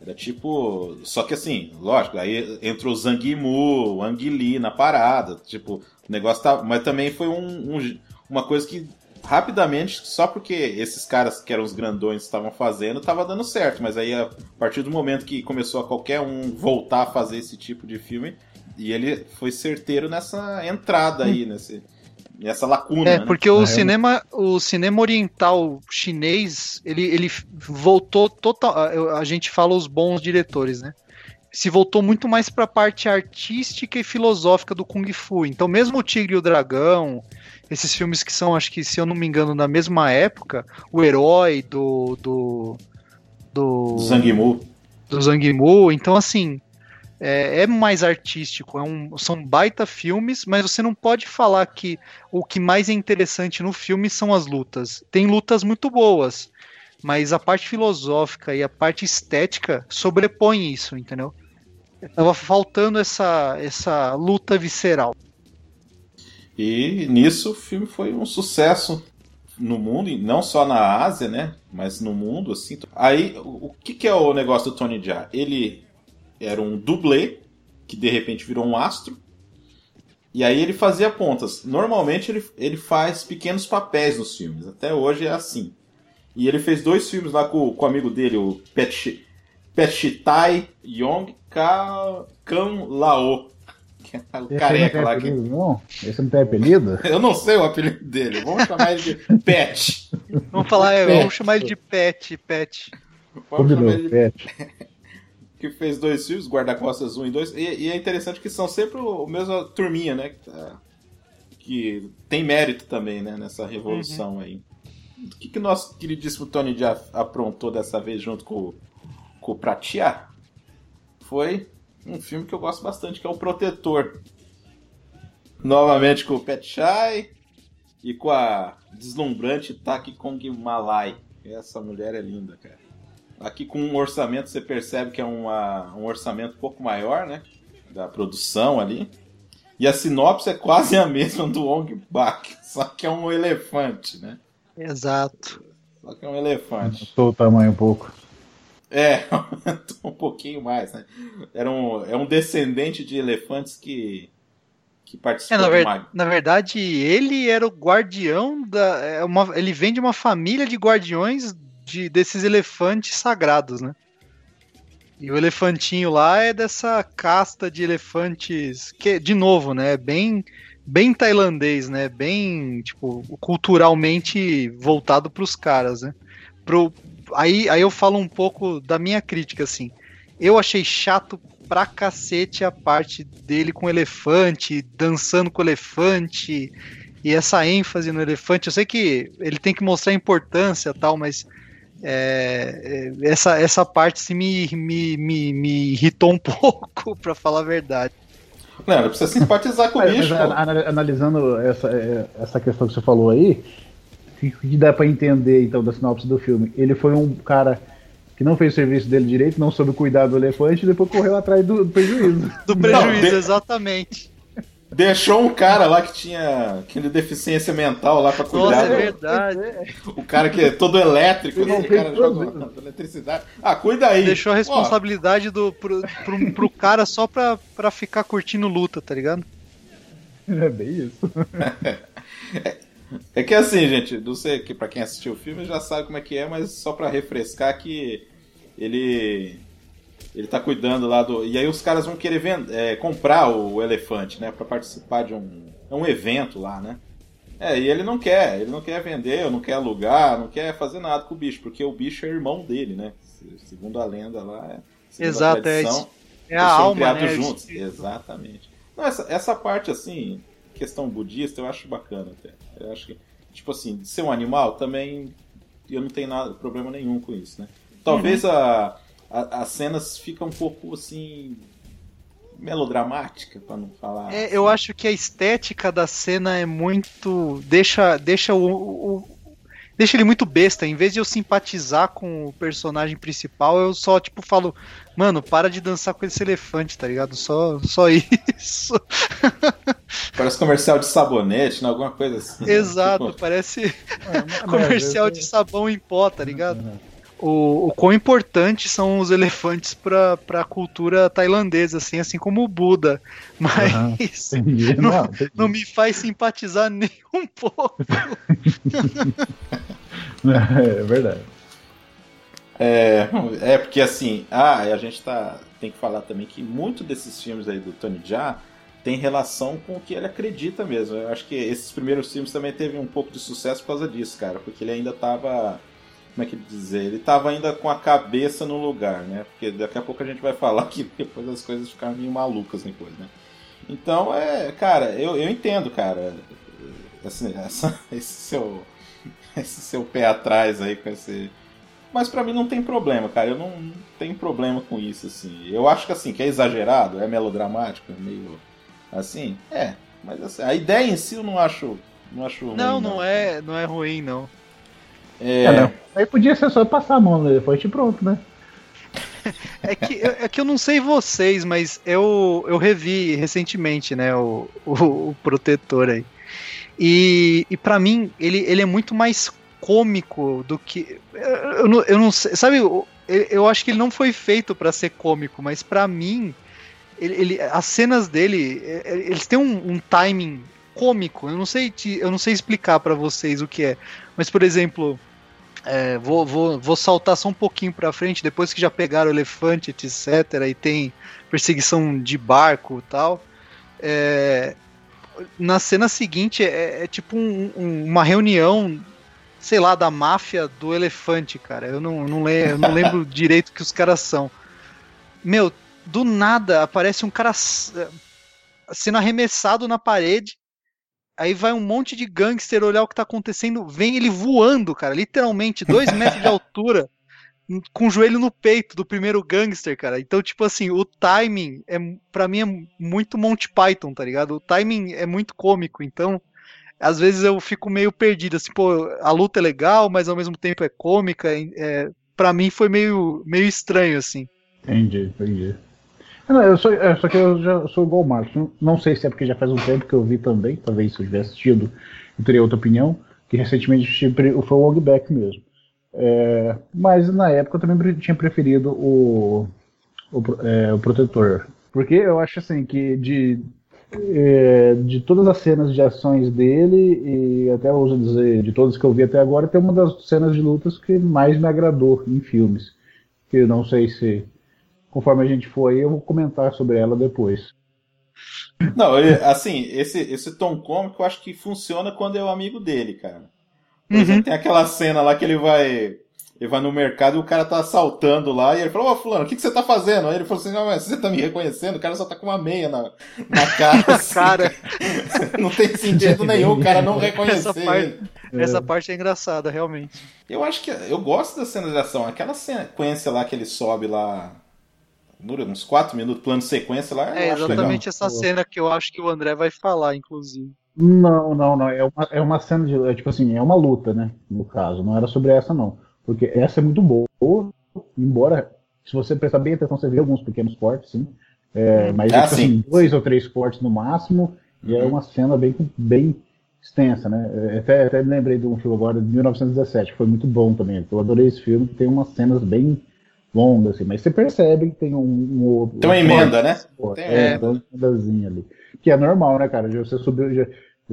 Era tipo. Só que assim, lógico, aí entrou o Zangimu, o Anguili na parada. Tipo, o negócio tá. Mas também foi um, um, uma coisa que rapidamente, só porque esses caras que eram os grandões estavam fazendo, tava dando certo. Mas aí, a partir do momento que começou a qualquer um voltar a fazer esse tipo de filme, e ele foi certeiro nessa entrada aí, nesse essa lacuna. É, né? porque o cinema, o cinema oriental chinês, ele, ele voltou total. A gente fala os bons diretores, né? Se voltou muito mais para a parte artística e filosófica do Kung Fu. Então, mesmo o Tigre e o Dragão, esses filmes que são, acho que, se eu não me engano, da mesma época, o herói do. do. do. Zhang Mu. Do Zhang Mu. Então, assim, é, é, mais artístico, é um, são baita filmes, mas você não pode falar que o que mais é interessante no filme são as lutas. Tem lutas muito boas, mas a parte filosófica e a parte estética sobrepõem isso, entendeu? Tava faltando essa, essa luta visceral. E nisso o filme foi um sucesso no mundo, não só na Ásia, né? Mas no mundo, assim. Aí, o, o que, que é o negócio do Tony Jaa? Ele era um dublê, que de repente virou um astro. E aí ele fazia pontas. Normalmente ele, ele faz pequenos papéis nos filmes. Até hoje é assim. E ele fez dois filmes lá com, com o amigo dele, o Pet, Petitai Yong Ka, Kan Lao. Que é o careca lá que. Não? Esse não tem apelido? Eu não sei o apelido dele. Vamos chamar ele de Pet. Vamos falar, Pet. vamos chamar ele de Pet, Pet. Vamos chamar ele de Pet que fez dois filmes, Guarda-Costas 1 e 2, e, e, é interessante que são sempre o, mesmo turminha, né? Que, tá, que, tem mérito também, né? Nessa revolução uhum. aí. O que, que nosso queridíssimo Tony já aprontou dessa vez junto com, com o Pratia? Foi um filme que eu gosto bastante, que é O Protetor. Novamente com o Pet Chai e com a deslumbrante Taki Kong Malai. Essa mulher é linda, cara. Aqui com um orçamento, você percebe que é uma, um orçamento um pouco maior, né? Da produção ali. E a sinopse é quase a mesma do Ong Bak, só que é um elefante, né? Exato. Só que é um elefante. Aumentou o tamanho um pouco. É, um pouquinho mais, né? Era um, é um descendente de elefantes que, que participou é, na, ver, na verdade, ele era o guardião da. É uma, ele vem de uma família de guardiões de, desses elefantes sagrados, né? E o elefantinho lá é dessa casta de elefantes que, de novo, né? Bem, bem tailandês, né? Bem, tipo, culturalmente voltado para os caras, né? Pro, aí, aí eu falo um pouco da minha crítica, assim. Eu achei chato pra cacete a parte dele com o elefante, dançando com o elefante, e essa ênfase no elefante. Eu sei que ele tem que mostrar importância tal, mas é, é essa, essa parte se me, me, me, me irritou um pouco, pra falar a verdade. Não, não precisa simpatizar com o bicho. Mas, analisando essa, é, essa questão que você falou aí, o que dá para entender então da sinopse do filme? Ele foi um cara que não fez o serviço dele direito, não soube cuidar do elefante e depois correu atrás do, do prejuízo. Do prejuízo, não, exatamente. Deixou um cara lá que tinha aquele deficiência mental lá pra cuidar. Nossa, é verdade. O cara que é todo elétrico, não, o cara joga eletricidade. Ah, cuida aí. Deixou a responsabilidade do, pro, pro, pro, cara só pra, pra ficar curtindo luta, tá ligado? É bem isso. É, é que assim, gente, não sei que para quem assistiu o filme já sabe como é que é, mas só para refrescar que ele ele tá cuidando lá do. E aí os caras vão querer vender, é, comprar o elefante, né? para participar de um, é um evento lá, né? É, e ele não quer, ele não quer vender, não quer alugar, não quer fazer nada com o bicho, porque o bicho é irmão dele, né? Segundo a lenda lá, Exato, a tradição, é, é a alma, né? juntos. Exatamente. Não, essa, essa parte, assim, questão budista, eu acho bacana até. Eu acho que, tipo assim, de ser um animal também eu não tenho nada, problema nenhum com isso, né? Talvez uhum. a, a, as cenas ficam um pouco assim melodramática, para não falar. É, assim. eu acho que a estética da cena é muito deixa deixa o, o, deixa ele muito besta. Em vez de eu simpatizar com o personagem principal, eu só, tipo, falo, mano, para de dançar com esse elefante, tá ligado? Só, só isso. Parece comercial de sabonete, né? alguma coisa assim. Exato, tipo... parece é, comercial de sabão em pó, tá ligado? Uhum o, o quão importantes são os elefantes para a cultura tailandesa, assim, assim como o Buda. Mas uhum, não, não, não, me faz simpatizar nem um pouco. é verdade. É, é porque assim, ah, a gente tá, tem que falar também que muito desses filmes aí do Tony Jaa tem relação com o que ele acredita mesmo. Eu acho que esses primeiros filmes também teve um pouco de sucesso por causa disso, cara, porque ele ainda tava como é que dizer? Ele estava ainda com a cabeça no lugar, né? Porque daqui a pouco a gente vai falar que depois as coisas ficaram meio malucas depois, né? Então, é, cara, eu, eu entendo, cara, assim, essa, esse seu esse seu pé atrás aí com esse mas para mim não tem problema, cara. Eu não, não tenho problema com isso, assim. Eu acho que assim, que é exagerado, é melodramático, é meio assim, é. Mas assim, a ideia em si eu não acho, não acho. Não, ruim, não, não é, não é ruim, não. É... é Aí podia ser só passar a mão no elefante e pronto, né? É que, é que eu não sei vocês, mas eu, eu revi recentemente, né, o, o, o Protetor aí. E, e para mim, ele, ele é muito mais cômico do que. Eu, eu, eu não sei. Sabe, eu, eu acho que ele não foi feito para ser cômico, mas para mim, ele, ele, as cenas dele, é, é, eles têm um, um timing cômico. Eu não sei, te, eu não sei explicar para vocês o que é. Mas, por exemplo, é, vou, vou, vou saltar só um pouquinho para frente, depois que já pegaram o elefante, etc., e tem perseguição de barco e tal. É, na cena seguinte é, é tipo um, um, uma reunião, sei lá, da máfia do elefante, cara. Eu não, não, lembro, eu não lembro direito que os caras são. Meu, do nada aparece um cara sendo arremessado na parede Aí vai um monte de gangster olhar o que tá acontecendo, vem ele voando, cara, literalmente, dois metros de altura, com o joelho no peito do primeiro gangster, cara. Então, tipo assim, o timing é para mim é muito Monty Python, tá ligado? O timing é muito cômico, então às vezes eu fico meio perdido, assim, pô, a luta é legal, mas ao mesmo tempo é cômica, é, para mim foi meio meio estranho assim. Entendi, entendi. Não, eu sou, é, só que eu já sou igual o Marcos. Não, não, sei se é porque já faz um tempo que eu vi também. Talvez se eu tivesse assistido, eu teria outra opinião. Que recentemente foi o Longback mesmo. É, mas na época eu também tinha preferido o, o, é, o Protetor. Porque eu acho assim que de, é, de todas as cenas de ações dele, e até ouso dizer, de todas que eu vi até agora, tem uma das cenas de lutas que mais me agradou em filmes. Que eu não sei se conforme a gente for aí, eu vou comentar sobre ela depois. Não, assim, esse, esse tom cômico eu acho que funciona quando é o amigo dele, cara. Por uhum. exemplo, tem aquela cena lá que ele vai. ele vai no mercado e o cara tá assaltando lá, e ele falou, ô fulano, o que, que você tá fazendo? Aí ele falou assim, não, mas você tá me reconhecendo? O cara só tá com uma meia na, na cara. assim, Cara, não tem sentido nenhum o cara não essa reconhecer parte, ele. essa parte é engraçada, realmente. Eu acho que eu gosto da cena de ação. Aquela sequência lá que ele sobe lá. Dura uns 4 minutos, plano de sequência lá. É exatamente legal. essa cena que eu acho que o André vai falar, inclusive. Não, não, não. É uma, é uma cena de. É, tipo assim, é uma luta, né? No caso. Não era sobre essa, não. Porque essa é muito boa, embora, se você prestar bem atenção, você vê alguns pequenos cortes, sim. É, mas Ah, é, tipo sim. assim, dois ou três cortes no máximo, e é Uhum. uma cena bem, bem extensa, né? É, Até, até me lembrei de um filme agora de 1917, que foi muito bom também. Eu adorei esse filme, que tem umas cenas bem longas, assim, mas você percebe que tem um. um Tem uma emenda, né? Pô, Tem- é, é. tem uma emendazinha ali. Que é normal, né, cara? Já Você subiu. Já,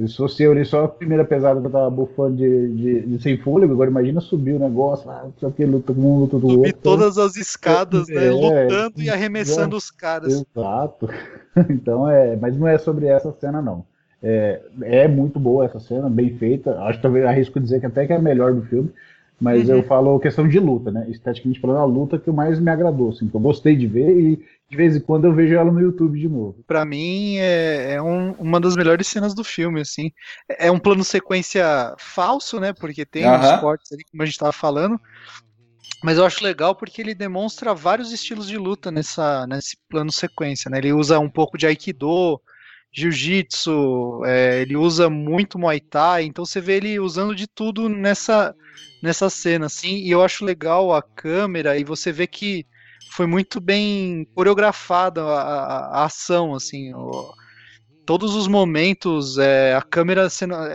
se fosse eu ali só a primeira pesada que eu tava bufando de, de, de sem fôlego, agora imagina subir o negócio, ah, o que, luta com um, luta do Subir outro. todas as escadas, né? É, lutando e arremessando é. os caras. Exato. Então é. Mas não é sobre essa cena, não. É, é muito boa essa cena, bem feita. Acho que talvez arrisco dizer que até que é a melhor do filme. Mas Uhum. eu falo questão de luta, né? Esteticamente falando, a luta que mais me agradou, assim, que eu gostei de ver e de vez em quando eu vejo ela no YouTube de novo. Pra mim é, é um- uma das melhores cenas do filme, assim. É um plano sequência falso, né? Porque tem Aham. uns cortes ali, como a gente tava falando. Mas eu acho legal porque ele demonstra vários estilos de luta nessa, nesse plano sequência, né? Ele usa um pouco de Aikido, Jiu-Jitsu, é, ele usa muito Muay Thai, então você vê ele usando de tudo nessa, nessa cena, assim, e eu acho legal a câmera, e você vê que foi muito bem coreografada a, a- a ação, assim, o- todos os momentos, é, a câmera,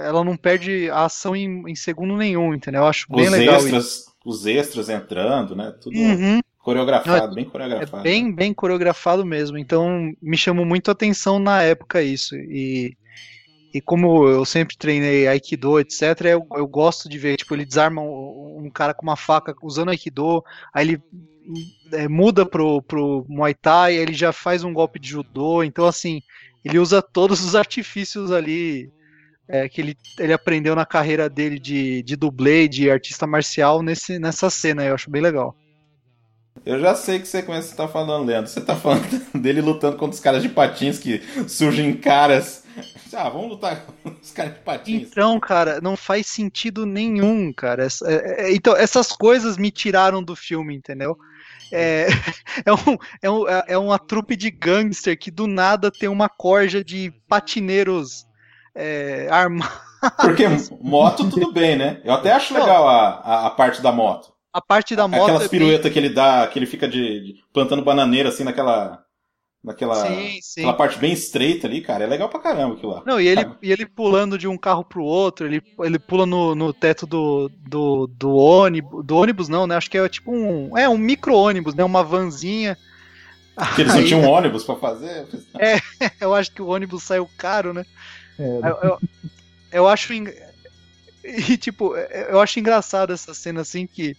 ela não perde a ação em, em segundo nenhum, entendeu? Eu acho bem Os legal isso. extras, os extras entrando, né? Tudo Uhum. Coreografado, bem É coreografado. bem, bem coreografado mesmo. Então me chamou muito a atenção na época isso. E, e como eu sempre treinei Aikido, etc., eu, eu gosto de ver, tipo, ele desarma um, um cara com uma faca usando Aikido, aí ele é, muda pro, pro Muay Thai, ele já faz um golpe de judô. Então, assim, ele usa todos os artifícios ali. é, que ele, ele aprendeu na carreira dele de, de dublê, de artista marcial nesse, nessa cena, eu acho bem legal. Eu já sei que sequência você tá falando, Leandro. Você tá falando dele lutando contra os caras de patins que surgem caras. Ah, vamos lutar com os caras de patins. Então, cara, não faz sentido nenhum, cara. Essa- é- é- então, essas coisas me tiraram do filme, entendeu? É, é, um, é, um, é uma trupe de gangster que do nada tem uma corja de patineiros é, armados. Porque moto tudo bem, né? Eu até acho legal a, a, a parte da moto. A parte da moto. Aquelas é bem- piruetas que ele dá, que ele fica de, de plantando bananeira assim naquela. Naquela Sim, sim. aquela parte bem estreita ali, cara. É legal pra caramba aquilo lá. Não, e ele, e ele pulando de um carro pro outro, ele, ele pula no, no teto do, do, do ônibus. Do ônibus não, né? Acho que é tipo um. É um micro-ônibus, né? Uma vanzinha. Que eles não tinham um ônibus pra fazer. Eu acho que o ônibus saiu caro, né? É, Eu, eu, eu acho. E, tipo, eu acho engraçado essa cena assim que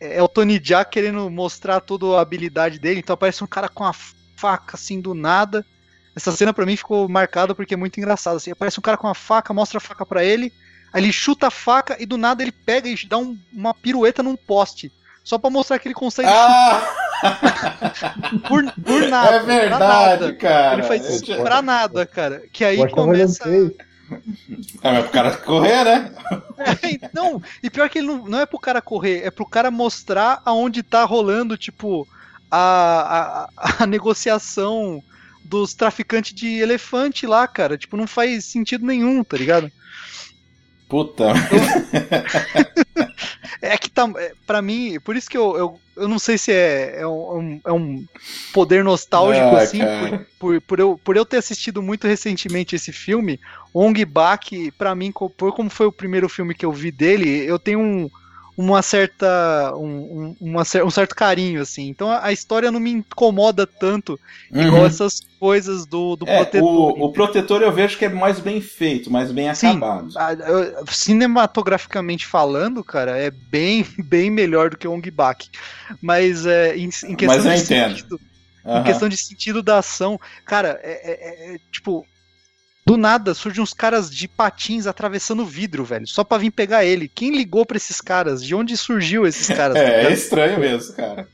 é o Tony Jaa querendo mostrar toda a habilidade dele. Então aparece um cara com a faca assim do nada. Essa cena pra mim ficou marcada porque é muito engraçado. Assim, aparece um cara com a faca, mostra a faca pra ele, aí ele chuta a faca e do nada ele pega e dá um- uma pirueta num poste. Só pra mostrar que ele consegue Ah! chutar por, por nada. é verdade, nada. cara. Ele faz isso pra nada, cara. Que aí começa. É, mas pro cara correr, né? não, e pior que ele não, não é pro cara correr, é pro cara mostrar aonde tá rolando, tipo, a, a, a negociação dos traficantes de elefante lá, cara. Tipo, não faz sentido nenhum, tá ligado? Puta. É que tá, é, pra mim, por isso que eu, eu, eu não sei se é, é, um, é um poder nostálgico, Ah, assim, por, por, por eu, por eu ter assistido muito recentemente esse filme, Ong Bak, pra mim, por como foi o primeiro filme que eu vi dele, eu tenho um, uma certa, um, um, uma um certo carinho, assim. Então a, a história não me incomoda tanto, igual Uhum. essas coisas do, do É, protetor. o, o protetor eu vejo que é mais bem feito, mais bem Sim. acabado. Ah, eu- Cinematograficamente falando, cara, é bem, bem melhor do que o Ong Bak. Mas é, em, em questão Mas eu de entendo. sentido, em Aham. questão de sentido da ação, cara, é- é- é, tipo, Do nada surgem uns caras de patins atravessando o vidro, velho, só pra vir pegar ele. Quem ligou pra esses caras? De onde surgiu esses caras? é, é estranho mesmo, cara.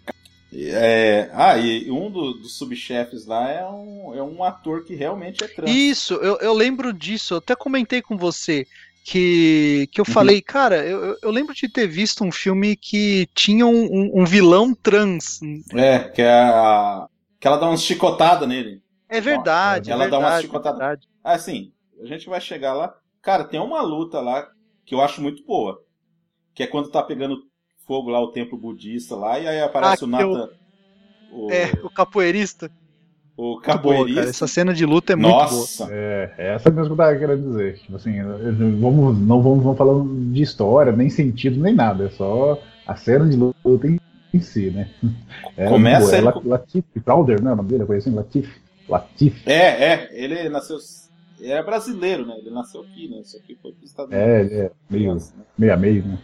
É, ah, e um do, dos subchefes lá é um, é um ator que realmente é trans. Isso, eu, eu lembro disso, eu até comentei com você que, que eu uhum. falei, cara, eu, eu lembro de ter visto um filme que tinha um, um, um vilão trans. É, que é a. que ela dá uma chicotada nele. É verdade. Ela é verdade, dá uma chicotada. É assim, a gente vai chegar lá. Cara, tem uma luta lá que eu acho muito boa. Que é quando tá pegando fogo lá, o templo budista lá, e aí aparece ah, o Nathan. Eu... O... É, o capoeirista. O capoeirista. Boa, Essa cena de luta é Nossa. muito boa. É, é essa mesmo que eu tava querendo dizer. Tipo assim, vamos, não vamos, vamos falando de história, nem sentido, nem nada. É só a cena de luta em, si, né? É, Começa boa. É Latif Crowder, né? O nome dele, eu assim, Latif. Latif. É, é. Ele nasceu. é brasileiro, né? Ele nasceu aqui, né? Isso aqui foi pros Estados Unidos. É, ele é meio, né? meio a meio, né?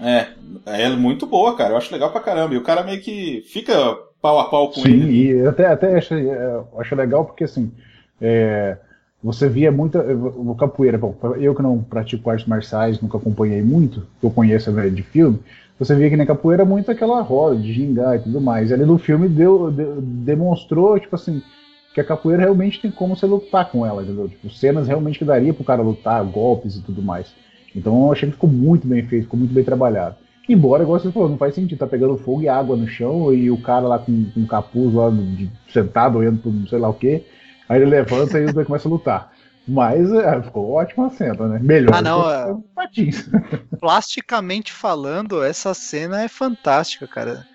É, é muito boa, cara. Eu acho legal pra caramba. E o cara meio que fica pau a pau com Sim, ele. Sim, e até, até acho, é, acho legal porque assim. É, você via muita. O capoeira, bom, eu que não pratico artes marciais, nunca acompanhei muito, que eu conheço de filme, você via que na capoeira muito aquela roda de gingar e tudo mais. Ali no filme deu, deu, demonstrou, tipo assim, que a capoeira realmente tem como você lutar com ela, entendeu? Tipo, cenas realmente que daria pro cara lutar, golpes e tudo mais. Então eu achei que ficou muito bem feito, ficou muito bem trabalhado. Embora, igual você falou, não faz sentido, tá pegando fogo e água no chão e o cara lá com, com um capuz lá de, sentado, olhando pro sei lá o que, aí ele levanta e os dois começam a lutar. Mas é, ficou ótima a cena, né? Melhor ah, não, é... patins. Plasticamente falando, essa cena é fantástica, cara.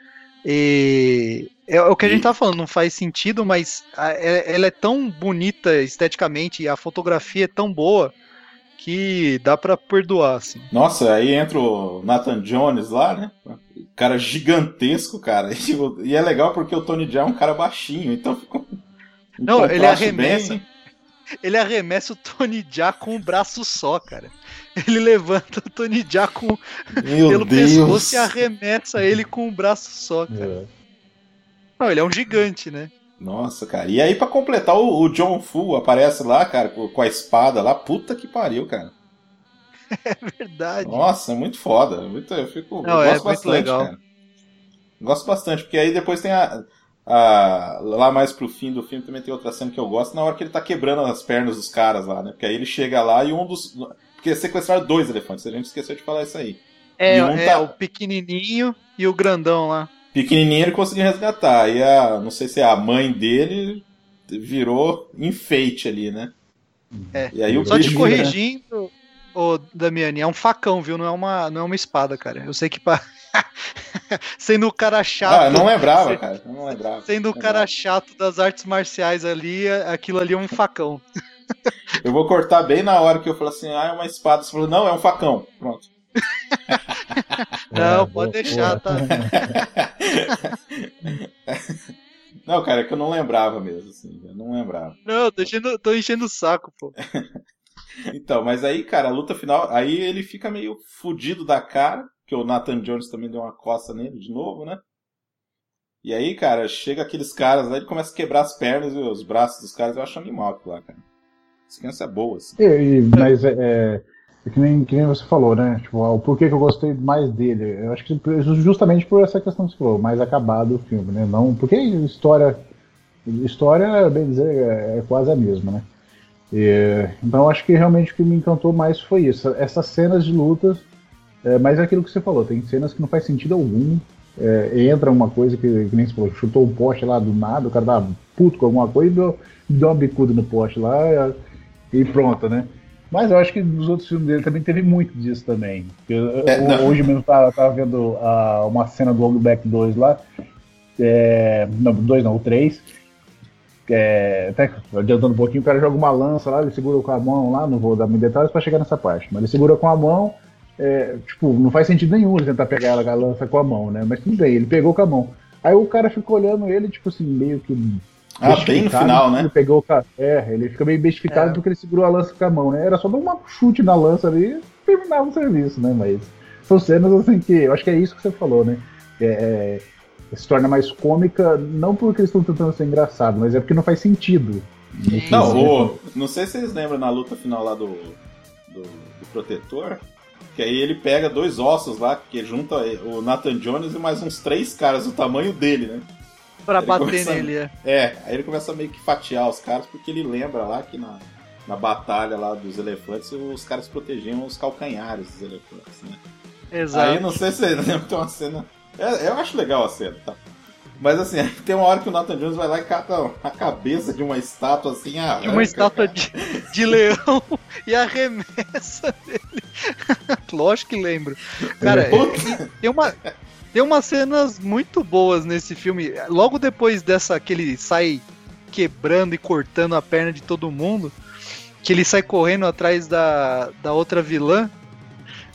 E é, é o que a gente tá falando, não faz sentido, mas é, ela é tão bonita esteticamente e a fotografia é tão boa que dá para perdoar, assim. Nossa, aí entra o Nathan Jones lá, né? Cara gigantesco, cara. E é legal porque o Tony Jaa é um cara baixinho, então fica um Não, ele arremessa. Bem... Ele arremessa o Tony Jaa com o braço só, cara. Ele levanta o Tony Jaa com pelo Deus. pescoço e arremessa ele com o braço só, cara. É. Não, ele é um gigante, né? Nossa, cara. E aí, para completar, o, o, John Fu aparece lá, cara, com a espada lá. Puta que pariu, cara. É verdade. Nossa, é muito foda. Muito, eu fico. Não, eu é gosto bastante, legal. cara. Gosto bastante, porque aí depois tem a, a. Lá mais pro fim do filme também tem outra cena que eu gosto, na hora que ele tá quebrando as pernas dos caras lá, né? Porque aí ele chega lá e um dos. Porque sequestraram dois elefantes, a gente esqueceu de falar isso aí. É, um é tá... o pequenininho e o grandão lá pequenininho ele conseguiu resgatar. E a, não sei se é a mãe dele virou enfeite ali, né? É. E aí o Só te né? corrigindo, ô Damiani, é um facão, viu? Não é uma, não é uma espada, cara. Eu sei que pra... sendo o cara chato. Ah, não lembrava, cara. Não lembrava. Sendo o cara chato das artes marciais ali, aquilo ali é um facão. Eu vou cortar bem na hora que eu falo assim, ah, é uma espada. Você falou, não, é um facão. Pronto. Não, é, pode deixar, tá? Não, cara, é que eu não lembrava mesmo, assim, eu não lembrava. Não, tô enchendo, tô enchendo o saco, pô. então, mas aí, cara, a luta final, aí ele fica meio fudido da cara, que o Nathan Jones também deu uma coça nele de novo, né? E aí, cara, chega aqueles caras, aí ele começa a quebrar as pernas e os braços dos caras, eu acho animal aquilo lá, cara. Criança boa, assim. E, mas é, é é que nem, que nem você falou, né? Tipo, o porquê que eu gostei mais dele. Eu acho que justamente por essa questão que você falou, mais acabado o filme, né? Não, porque história. História, bem dizer, é, é quase a mesma, né? E, então acho que realmente o que me encantou mais foi isso. Essas cenas de lutas, é, mas é aquilo que você falou, tem cenas que não faz sentido algum. É, entra uma coisa que, que nem você falou, chutou um poste lá do nada, o cara dá puto com alguma coisa e deu, deu uma bicuda no poste lá e pronto, né? Mas eu acho que nos outros filmes dele também teve muito disso também. Eu, é, hoje mesmo tava, tava vendo uma cena do Long Black 2 lá. É, não, 2 não, o 3. É, até adiantando um pouquinho, o cara joga uma lança lá, ele segura com a mão lá, não vou dar muito detalhes para chegar nessa parte, mas ele segura com a mão, é, tipo, não faz sentido nenhum ele tentar pegar ela, a lança com a mão, né? Mas tudo bem, ele pegou com a mão. Aí o cara ficou olhando ele, tipo assim, meio que ah, bem no final, né? Ele pegou o É, ele fica meio bestificado é. porque ele segurou a lança com a mão, né? Era só dar um chute na lança ali e terminava o serviço, né? Mas são cenas assim que. Eu acho que é isso que você falou, né? É, é, se torna mais cômica, não porque eles estão tentando ser engraçado, mas é porque não faz sentido. Não, o, não sei se vocês lembram na luta final lá do, do, do Protetor, que aí ele pega dois ossos lá, que junta o Nathan Jones e mais uns três caras do tamanho dele, né? Pra Ele bater começa- nele, é. É, aí ele começa a meio que fatiar os caras, porque ele lembra lá que na, na batalha lá dos elefantes, os caras protegiam os calcanhares dos elefantes, né? Exato. Aí não sei se vocês lembram, tem uma cena. é, Eu acho legal a cena, tá? Mas assim, tem uma hora que o Nathan Jones vai lá e cata a cabeça de uma estátua assim, ah, E uma estátua de, de leão e arremessa dele. Lógico que lembro. Cara, Puta. tem uma. Tem umas cenas muito boas nesse filme. Logo depois dessa que ele sai quebrando e cortando a perna de todo mundo, que ele sai correndo atrás da, da outra vilã.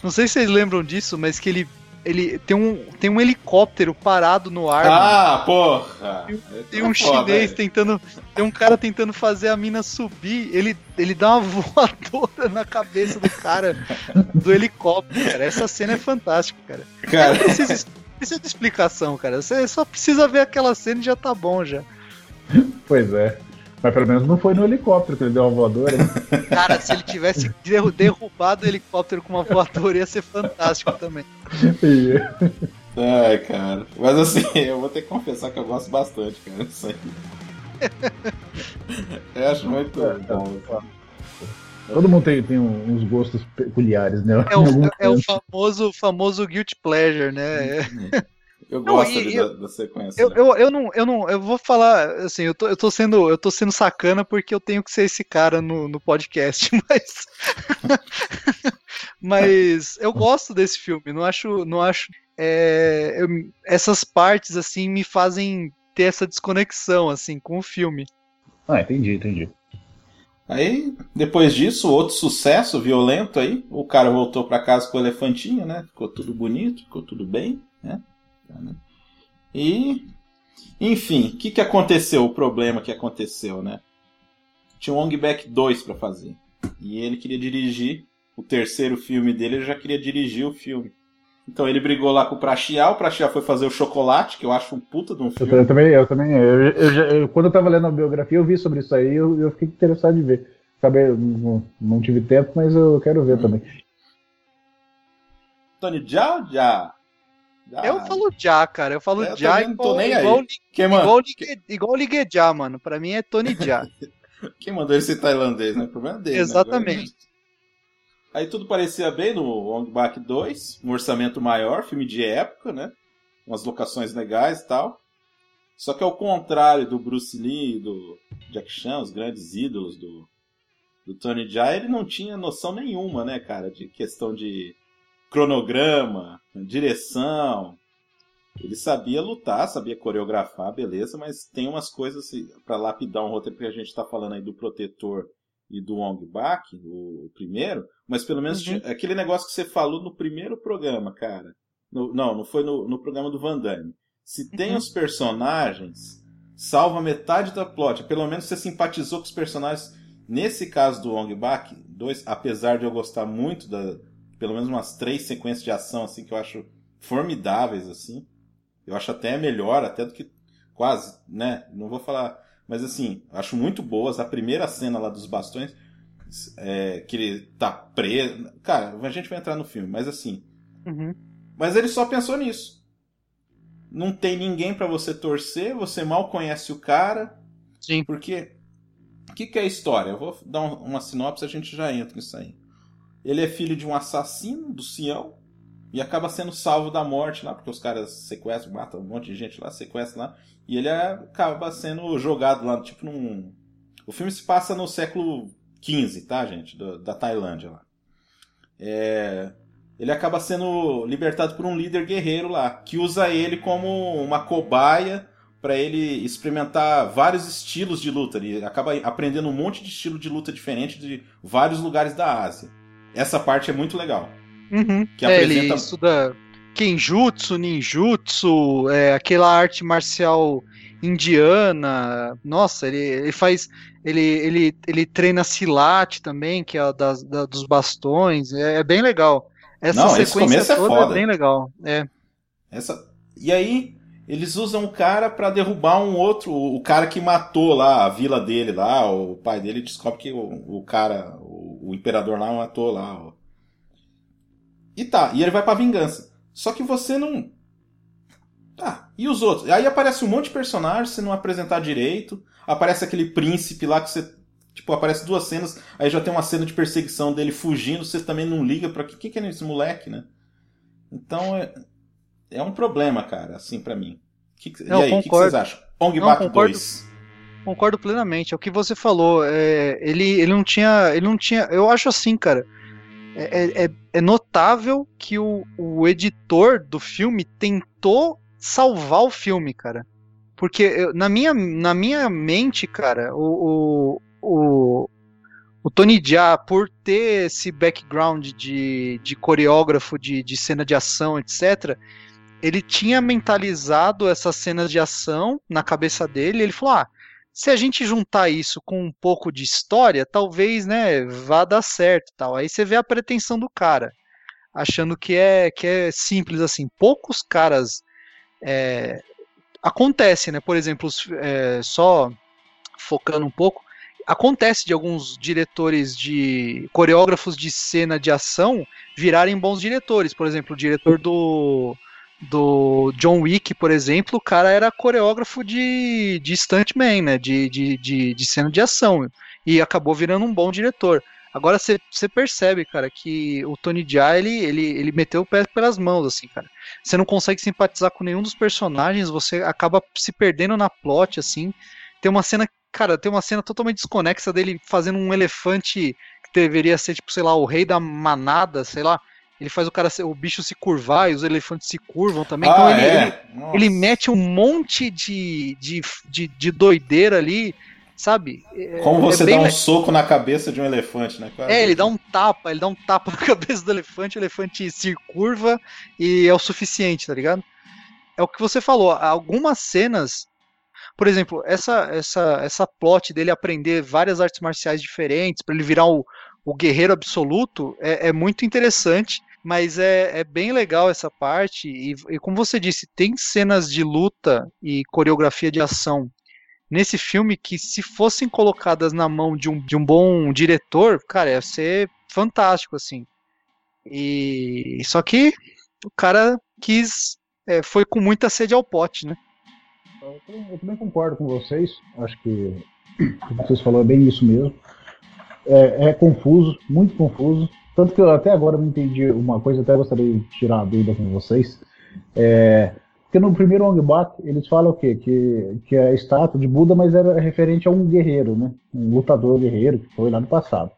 Não sei se vocês lembram disso, mas que ele, ele tem, um, tem um helicóptero parado no ar. mano. Ah, porra! Tem um É chinês velho. tentando. Tem um cara tentando fazer a mina subir. Ele, ele dá uma voadora na cabeça do cara do helicóptero, cara. Essa cena é fantástica, cara. Cara, Não precisa, precisa de explicação, cara. Você só precisa ver aquela cena e já tá bom já. Pois é. Mas pelo menos não foi no helicóptero que ele deu uma voadora. hein? Cara, se ele tivesse derru- derrubado o helicóptero com uma voadora, ia ser fantástico também. E- ai, cara. Mas assim, eu vou ter que confessar que eu gosto bastante, cara. Isso aí. Eu acho muito bom. Todo mundo tem, tem uns gostos peculiares, né? É o, é o famoso, famoso guilty pleasure, né? Eu Não, gosto e- ali e da, eu- da sequência. Eu, né? eu, eu, não, eu não, eu vou falar, assim, eu tô, eu tô sendo, eu tô sendo sacana porque eu tenho que ser esse cara no, no podcast, mas, mas eu gosto desse filme, não acho, não acho, é, eu- essas partes assim me fazem ter essa desconexão assim com o filme. Ah, entendi, entendi. Aí, depois disso, outro sucesso violento aí. O cara voltou pra casa com o elefantinho, né? Ficou tudo bonito, ficou tudo bem, né? E, enfim, o que, que aconteceu? O problema que aconteceu, né? Tinha um Ong Back 2 pra fazer. E ele queria dirigir o terceiro filme dele, ele já queria dirigir o filme. Então ele brigou lá com o Prachiá, o Prachiá foi fazer o Chocolate, que eu acho um puta de um Eu, filme. eu também, eu também. Eu, eu eu- quando eu tava lendo a biografia, eu vi sobre isso aí eu, eu fiquei interessado em ver. Acabei, não, não tive tempo, mas eu quero ver Hum. também. Tony Já, já. Já. Eu falo já, cara, eu falo Eu já também não tô igual, nem aí. igual, ligue, igual ligue já, mano. Pra mim é Tony já. Quem mandou ele ser tailandês, né? O problema é dele. né? Aí tudo parecia bem no Ong Bak 2, um orçamento maior, filme de época, né? Umas locações legais e tal. Só que ao contrário do Bruce Lee e do Jack Chan, os grandes ídolos do, do Tony Jaa, ele não tinha noção nenhuma, né, cara, de questão de cronograma, direção. Ele sabia lutar, sabia coreografar, beleza, mas tem umas coisas assim, para lapidar um roteiro, porque a gente tá falando aí do Protetor e do Ong Bak, o, primeiro, mas pelo menos Uhum. tinha- aquele negócio que você falou no primeiro programa, cara. No- não, não foi no, no programa do Van Damme. Se tem Uhum. os personagens, salva metade da plot. Pelo menos você simpatizou com os personagens. Nesse caso do Ong Bak 2, apesar de eu gostar muito da. Pelo menos umas três sequências de ação assim que eu acho formidáveis assim. Eu acho até melhor, até do que quase, né? Não vou falar, mas assim, acho muito boas. A primeira cena lá dos bastões, é, que ele tá preso. Cara, a gente vai entrar no filme, mas assim. Uhum. Mas ele só pensou nisso. Não tem ninguém pra você torcer, você mal conhece o cara. Sim. Porque. O que, que é a história? Eu vou dar um- uma sinopse a gente já entra nisso aí. Ele é filho de um assassino do Sião e acaba sendo salvo da morte lá, porque os caras sequestram, matam um monte de gente lá, sequestram lá. E ele acaba sendo jogado lá, tipo num. O filme se passa no século XV, tá, gente? Do- da Tailândia lá. É, Ele acaba sendo libertado por um líder guerreiro lá, que usa ele como uma cobaia para ele experimentar vários estilos de luta. Ele acaba aprendendo um monte de estilo de luta diferente de vários lugares da Ásia. Essa parte é muito legal. Uhum. Que É, apresenta- Ele estuda Kenjutsu, Ninjutsu, é, aquela arte marcial indiana. Nossa, ele, ele faz. Ele, ele, ele treina Silat também, que é a das, da- dos bastões. É, é bem legal. Essa Não, esse sequência começo é toda foda. é bem legal. É. Essa... E aí eles usam o cara para derrubar um outro, o cara que matou lá a vila dele lá, o pai dele descobre que o, o cara, o, o, imperador lá matou lá. Ó. E tá, e ele vai pra vingança. Só que você não. Tá, e os outros? Aí aparece um monte de personagens, você não apresentar direito. Aparece aquele príncipe lá que você. Tipo, aparece duas cenas, aí já tem uma cena de perseguição dele fugindo, você também não liga pra. Quem que é esse moleque, né? Então é é um problema, cara, assim, para mim. Que, Não, e aí, o que, que, vocês acham? Ong Bak 2. Concordo plenamente. É o que você falou. É, ele, ele não tinha. Ele não tinha. Eu acho assim, cara. É, é, é, notável que o, o editor do filme tentou salvar o filme, cara. Porque eu, na, minha, na minha mente, cara, o, o, o, o Tony Jaa, por ter esse background de, de coreógrafo de, de cena de ação, etc., ele tinha mentalizado essas cenas de ação na cabeça dele. ele falou: ah, se a gente juntar isso com um pouco de história, talvez, né, vá dar certo, tal. Aí você vê a pretensão do cara, achando que é que é simples assim. Poucos caras é, acontece, né? Por exemplo, é, só focando um pouco, acontece de alguns diretores de coreógrafos de cena de ação virarem bons diretores. Por exemplo, o diretor do do John Wick, por exemplo, o cara era coreógrafo de, de stuntman, né? De, de, de, de cena de ação. E acabou virando um bom diretor. Agora você percebe, cara, que o Tony Jaa, ele, ele, ele meteu o pé pelas mãos, assim, cara. Você não consegue simpatizar com nenhum dos personagens, você acaba se perdendo na plot, assim. Tem uma cena, cara, tem uma cena totalmente desconexa dele fazendo um elefante que deveria ser, tipo, sei lá, o rei da manada, sei lá ele faz o cara, o bicho se curvar e os elefantes se curvam também. Então ah, ele, é? ele, ele, mete um monte de, de, de, de doideira ali, sabe? É, Como você é dá um le... soco na cabeça de um elefante, né? Quase. É, ele dá um tapa, ele dá um tapa na cabeça do elefante, o elefante se curva e é o suficiente, tá ligado? É o que você falou, algumas cenas por exemplo, essa essa essa plot dele aprender várias artes marciais diferentes para ele virar o, o guerreiro absoluto é, é muito interessante mas é, é bem legal essa parte. E, e, como você disse, tem cenas de luta e coreografia de ação nesse filme que, se fossem colocadas na mão de um, de um bom diretor, cara, ia ser fantástico, assim. E só que o cara quis. É, foi com muita sede ao pote, né? Eu também concordo com vocês. Acho que o que vocês falaram é bem isso mesmo. É, é confuso, muito confuso. Tanto que eu até agora não entendi uma coisa, até gostaria de tirar a dúvida com vocês. É, porque no primeiro Ong Bak, eles falam o quê? Que, que é a estátua de Buda, mas era referente a um guerreiro, né? Um lutador guerreiro que foi lá no passado.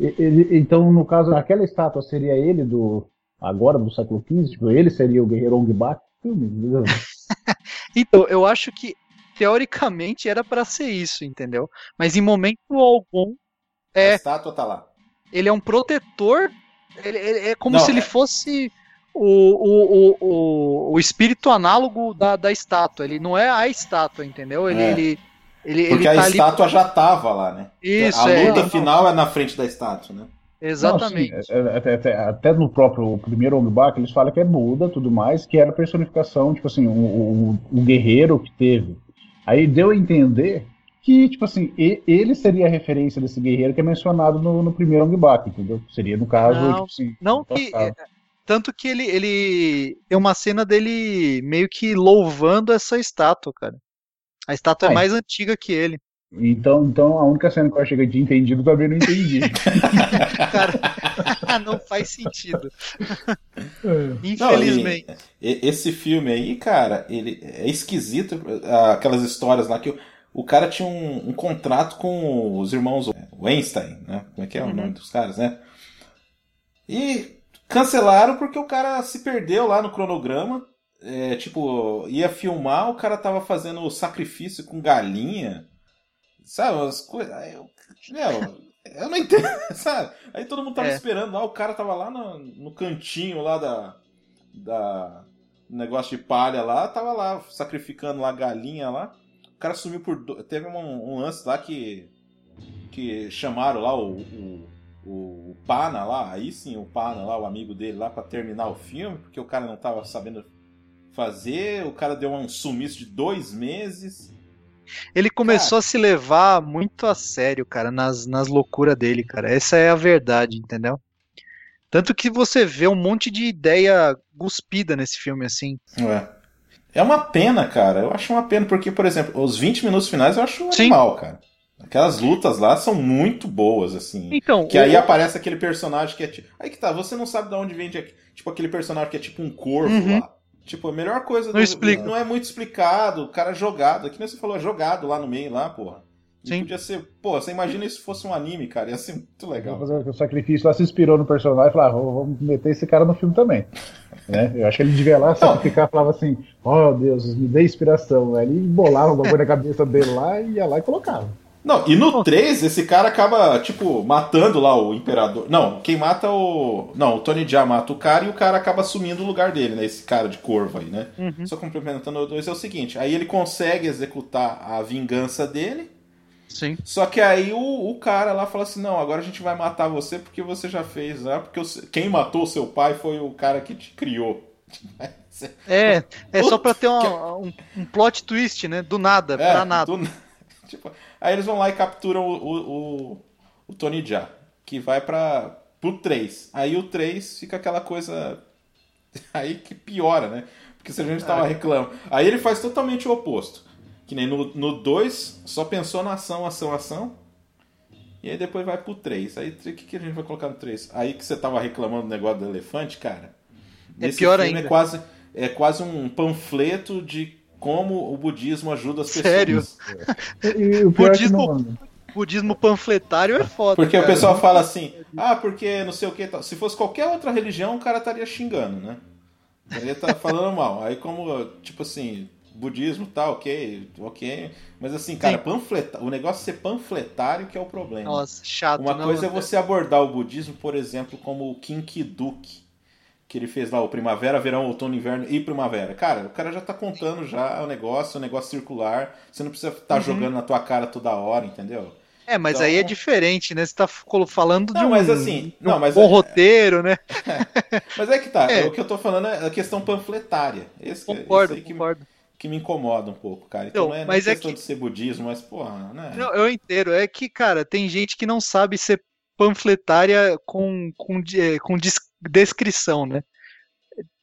Ele, então, no caso, aquela estátua seria ele do agora do século XV? Tipo, ele seria o guerreiro Ong Bak? então, eu acho que teoricamente era para ser isso, entendeu? Mas em momento algum é, a estátua tá lá ele é um protetor. Ele, ele é como Não, se ele é... fosse o, o, o, o espírito análogo da, da estátua. Ele não é a estátua, entendeu? Ele. É. ele, ele Porque ele tá a estátua ali... já tava lá, né? Isso, a é, luta final é na frente da estátua, né? Exatamente. Não, assim, até no próprio primeiro Ongibak eles falam que é Buda tudo mais, que era a personificação, tipo assim, o, o, o guerreiro que teve. Aí deu a entender que, tipo assim, ele seria a referência desse guerreiro que é mencionado no, no primeiro Ongbak, entendeu? Seria, no caso, não, tipo assim, Não que. É, tanto que ele, ele. Tem uma cena dele meio que louvando essa estátua, cara. A estátua é mais antiga que ele. Então, então a única cena que eu achei que tinha entendido também não entendi. Cara, não faz sentido. É. Infelizmente. Não, e, esse filme aí, cara, ele é esquisito. Aquelas histórias lá que eu, o cara tinha um, um, contrato com os irmãos Weinstein, né? Como é que é uhum. o nome dos caras, né? E cancelaram porque o cara se perdeu lá no cronograma. É, tipo, ia filmar, o cara tava fazendo sacrifício com galinha. Sabe? As coisas. Eu, eu não entendo, sabe? Aí todo mundo tava é. esperando lá, o cara tava lá no, no cantinho lá da. da negócio de palha lá, tava lá sacrificando lá galinha lá cara sumiu por. Do... Teve um, um, lance lá que. Que chamaram lá o, o, o, Pana lá, aí sim o Pana lá, o amigo dele lá, para terminar o filme, porque o cara não tava sabendo fazer, o cara deu um sumiço de dois meses. Ele começou a se levar muito a sério, cara, nas, nas loucuras dele, cara. Essa é a verdade, entendeu? Tanto que você vê um monte de ideia guspida nesse filme, assim. É. É uma pena, cara. Eu acho uma pena, porque, por exemplo, os 20 minutos finais eu acho Sim. animal, cara. Aquelas lutas lá são muito boas, assim. Então, Que aí aparece aquele personagem que é tipo. Aí que tá, você não sabe de onde vem, de- tipo, aquele personagem que é tipo um corvo Uhum. lá. Tipo, a melhor coisa Não explica. não é muito explicado, o cara é jogado, aqui nem você falou, é jogado lá no meio, lá, porra. Sim. podia ser, pô, você imagina se fosse um anime, cara, ia ser muito legal. Fazer o sacrifício lá, se inspirou no personagem e falou: ah, vamos meter esse cara no filme também. né? Eu acho que ele devia lá sacrificar e falava assim: oh Deus, me dê inspiração. Aí ele bolava o bagulho na cabeça dele lá e ia lá e colocava. Não, e no 3, esse cara acaba, tipo, matando lá o imperador. Não, quem mata o. Não, o Tony Jaa mata o cara e o cara acaba assumindo o lugar dele, né? Esse cara de corvo aí, né? Uhum. Só complementando o 2 é o seguinte: aí ele consegue executar a vingança dele. Sim. Só que aí o, o cara lá fala assim: não, agora a gente vai matar você porque você já fez, né? Porque quem matou o seu pai foi o cara que te criou. É, é só pra ter uma- um, um plot twist, né? Do nada, É, pra nada. do tipo, aí eles vão lá e capturam o, o, o, o Tony Jaa, que vai para pro 3. Aí o 3 fica aquela coisa aí que piora, né? Porque se a gente tava reclamando. Aí ele faz totalmente o oposto. Que nem no, no 2, só pensou na ação, ação, ação. E aí depois vai pro 3. Aí o que, que a gente vai colocar no 3? Aí que você tava reclamando do negócio do elefante, cara. É nesse pior filme ainda. É quase, é quase um panfleto de como o budismo ajuda as pessoas. Sério? E o é Budismo-. Budismo panfletário é foda. Porque o cara. pessoal fala assim, ah, porque não sei o que. tal. Se fosse qualquer outra religião, o cara estaria xingando, né? Ele tá falando mal. Aí como, tipo assim, budismo tá ok, ok. Mas assim, cara, Sim. panfleta... o negócio é ser panfletário que é o problema. Nossa, chato. Uma não, coisa é você abordar o budismo, por exemplo, como o Kinkiduk, que ele fez lá o primavera, verão, outono, inverno e primavera. Cara, o cara já tá contando já o negócio, o negócio circular. Você não precisa estar Uhum. jogando na tua cara toda hora, entendeu? É, mas Então- aí é diferente, né? Você tá falando de Não, um, mas assim, não, mas bom é- roteiro, né? Mas é que tá, É. o que eu tô falando é a questão panfletária. Esse, que- Concordo, aí que, concordo. Que me incomoda um pouco, cara. Então, Então, não é mas é questão que- de ser budismo, mas, porra, né? Não, eu entendo. É que, cara, tem gente que não sabe ser panfletária com, com, eh, com descrição, né?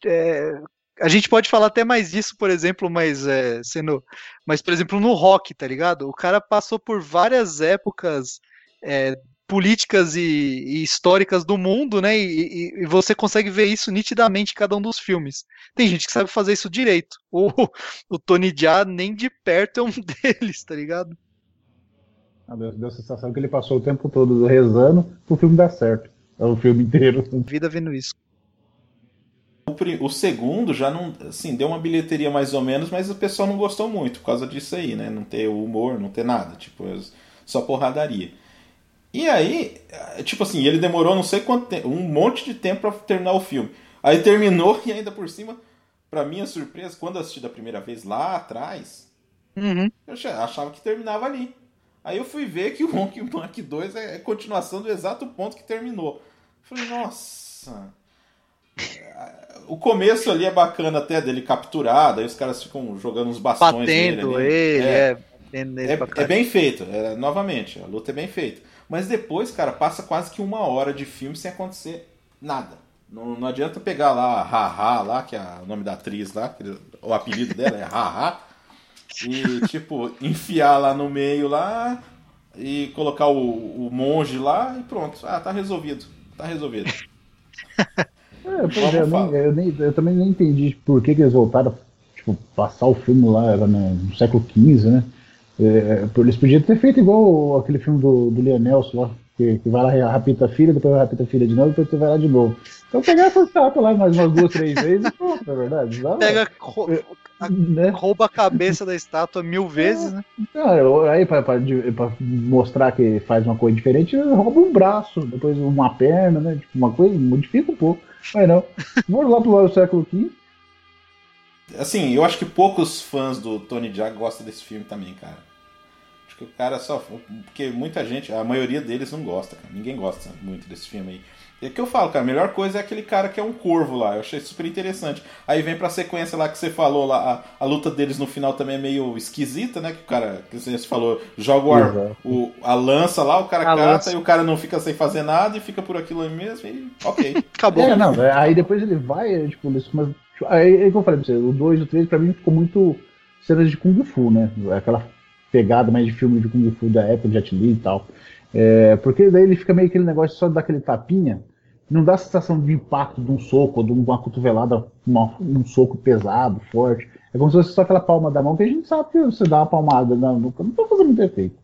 É, a gente pode falar até mais disso, por exemplo, mas é, sendo, mas por exemplo no rock, tá ligado? O cara passou por várias épocas é, políticas e, e históricas do mundo, né? E, e- e você consegue ver isso nitidamente em cada um dos filmes. Tem gente que sabe fazer isso direito. O, o Tony Jaa nem de perto é um deles, tá ligado? Ah, Deu, deu a sensação que ele passou o tempo todo rezando pro filme dar certo. É o filme inteiro. Vida vendo isso. O, o segundo já não, assim, deu uma bilheteria mais ou menos, mas o pessoal não gostou muito por causa disso aí, né? Não ter o humor, não ter nada, tipo, só porradaria. E aí, eh, tipo assim, ele demorou não sei quanto tempo, um monte de tempo pra terminar o filme. Aí terminou e ainda por cima, pra minha surpresa, quando eu assisti da primeira vez lá atrás, Uhum. eu acha- achava que terminava ali. Aí eu fui ver que o Monkey Punk 2 é é continuação do exato ponto que terminou. Falei, nossa. O começo ali é bacana até dele capturado, aí os caras ficam jogando uns bastões Batendo nele. ali. ele, É, é. é, é bem feito, é, novamente, a luta é bem feita. Mas depois, cara, passa quase que uma hora de filme sem acontecer nada. Não, não adianta pegar lá a Haha lá, que é o nome da atriz lá, que o apelido dela é Haha, e tipo, enfiar lá no meio lá e colocar o, o monge lá e pronto. Ah, tá resolvido. Tá resolvido. É, pois é, eu, nem- eu nem- eu também nem entendi por que, que eles voltaram tipo, passar o filme lá era no, no século XV, né? É, por- eles podiam ter feito igual aquele filme do, do Leonelson lá, que, que vai lá e rapita a filha, depois rapita a filha de novo, depois você vai lá de novo. Então pegar essa estátua lá mais umas duas, três vezes e pronto, na verdade. Dá, Pega, rou- né? rouba a cabeça da estátua mil vezes, né? Não, aí pra, pra, pra mostrar que faz uma coisa diferente, rouba um braço, depois uma perna, né? Tipo, uma coisa, modifica um pouco. Mas não. Vamos lá pro século XV. Assim, eu acho que poucos fãs do Tony Jaa gostam desse filme também, cara. Acho que o cara só. Porque muita gente, a maioria deles não gosta, cara. Ninguém gosta muito desse filme aí. É que eu falo, cara, a melhor coisa é aquele cara que é um corvo lá. Eu achei super interessante. Aí vem pra sequência lá que você falou lá, a, a luta deles no final também é meio esquisita, né? Que o cara, que você falou, joga o, ar, o a lança lá, o cara A cata lança. e o cara não fica sem fazer nada e fica por aquilo aí mesmo e ok. Acabou. É, não, é, aí depois ele vai, é, tipo, começam- tipo, aí, aí como eu falei pra você, o 2 e o 3 pra mim ficou muito cenas de Kung Fu, né? Aquela pegada mais de filme de Kung Fu da época, de Jet Li e tal. É, porque daí ele fica meio aquele negócio só de dar aquele tapinha, não dá a sensação de impacto de um soco, ou de uma cotovelada, uma- um soco pesado, forte. É como se fosse só aquela palma da mão, que a gente sabe que você dá uma palmada na nuca, não vai fazer muito efeito.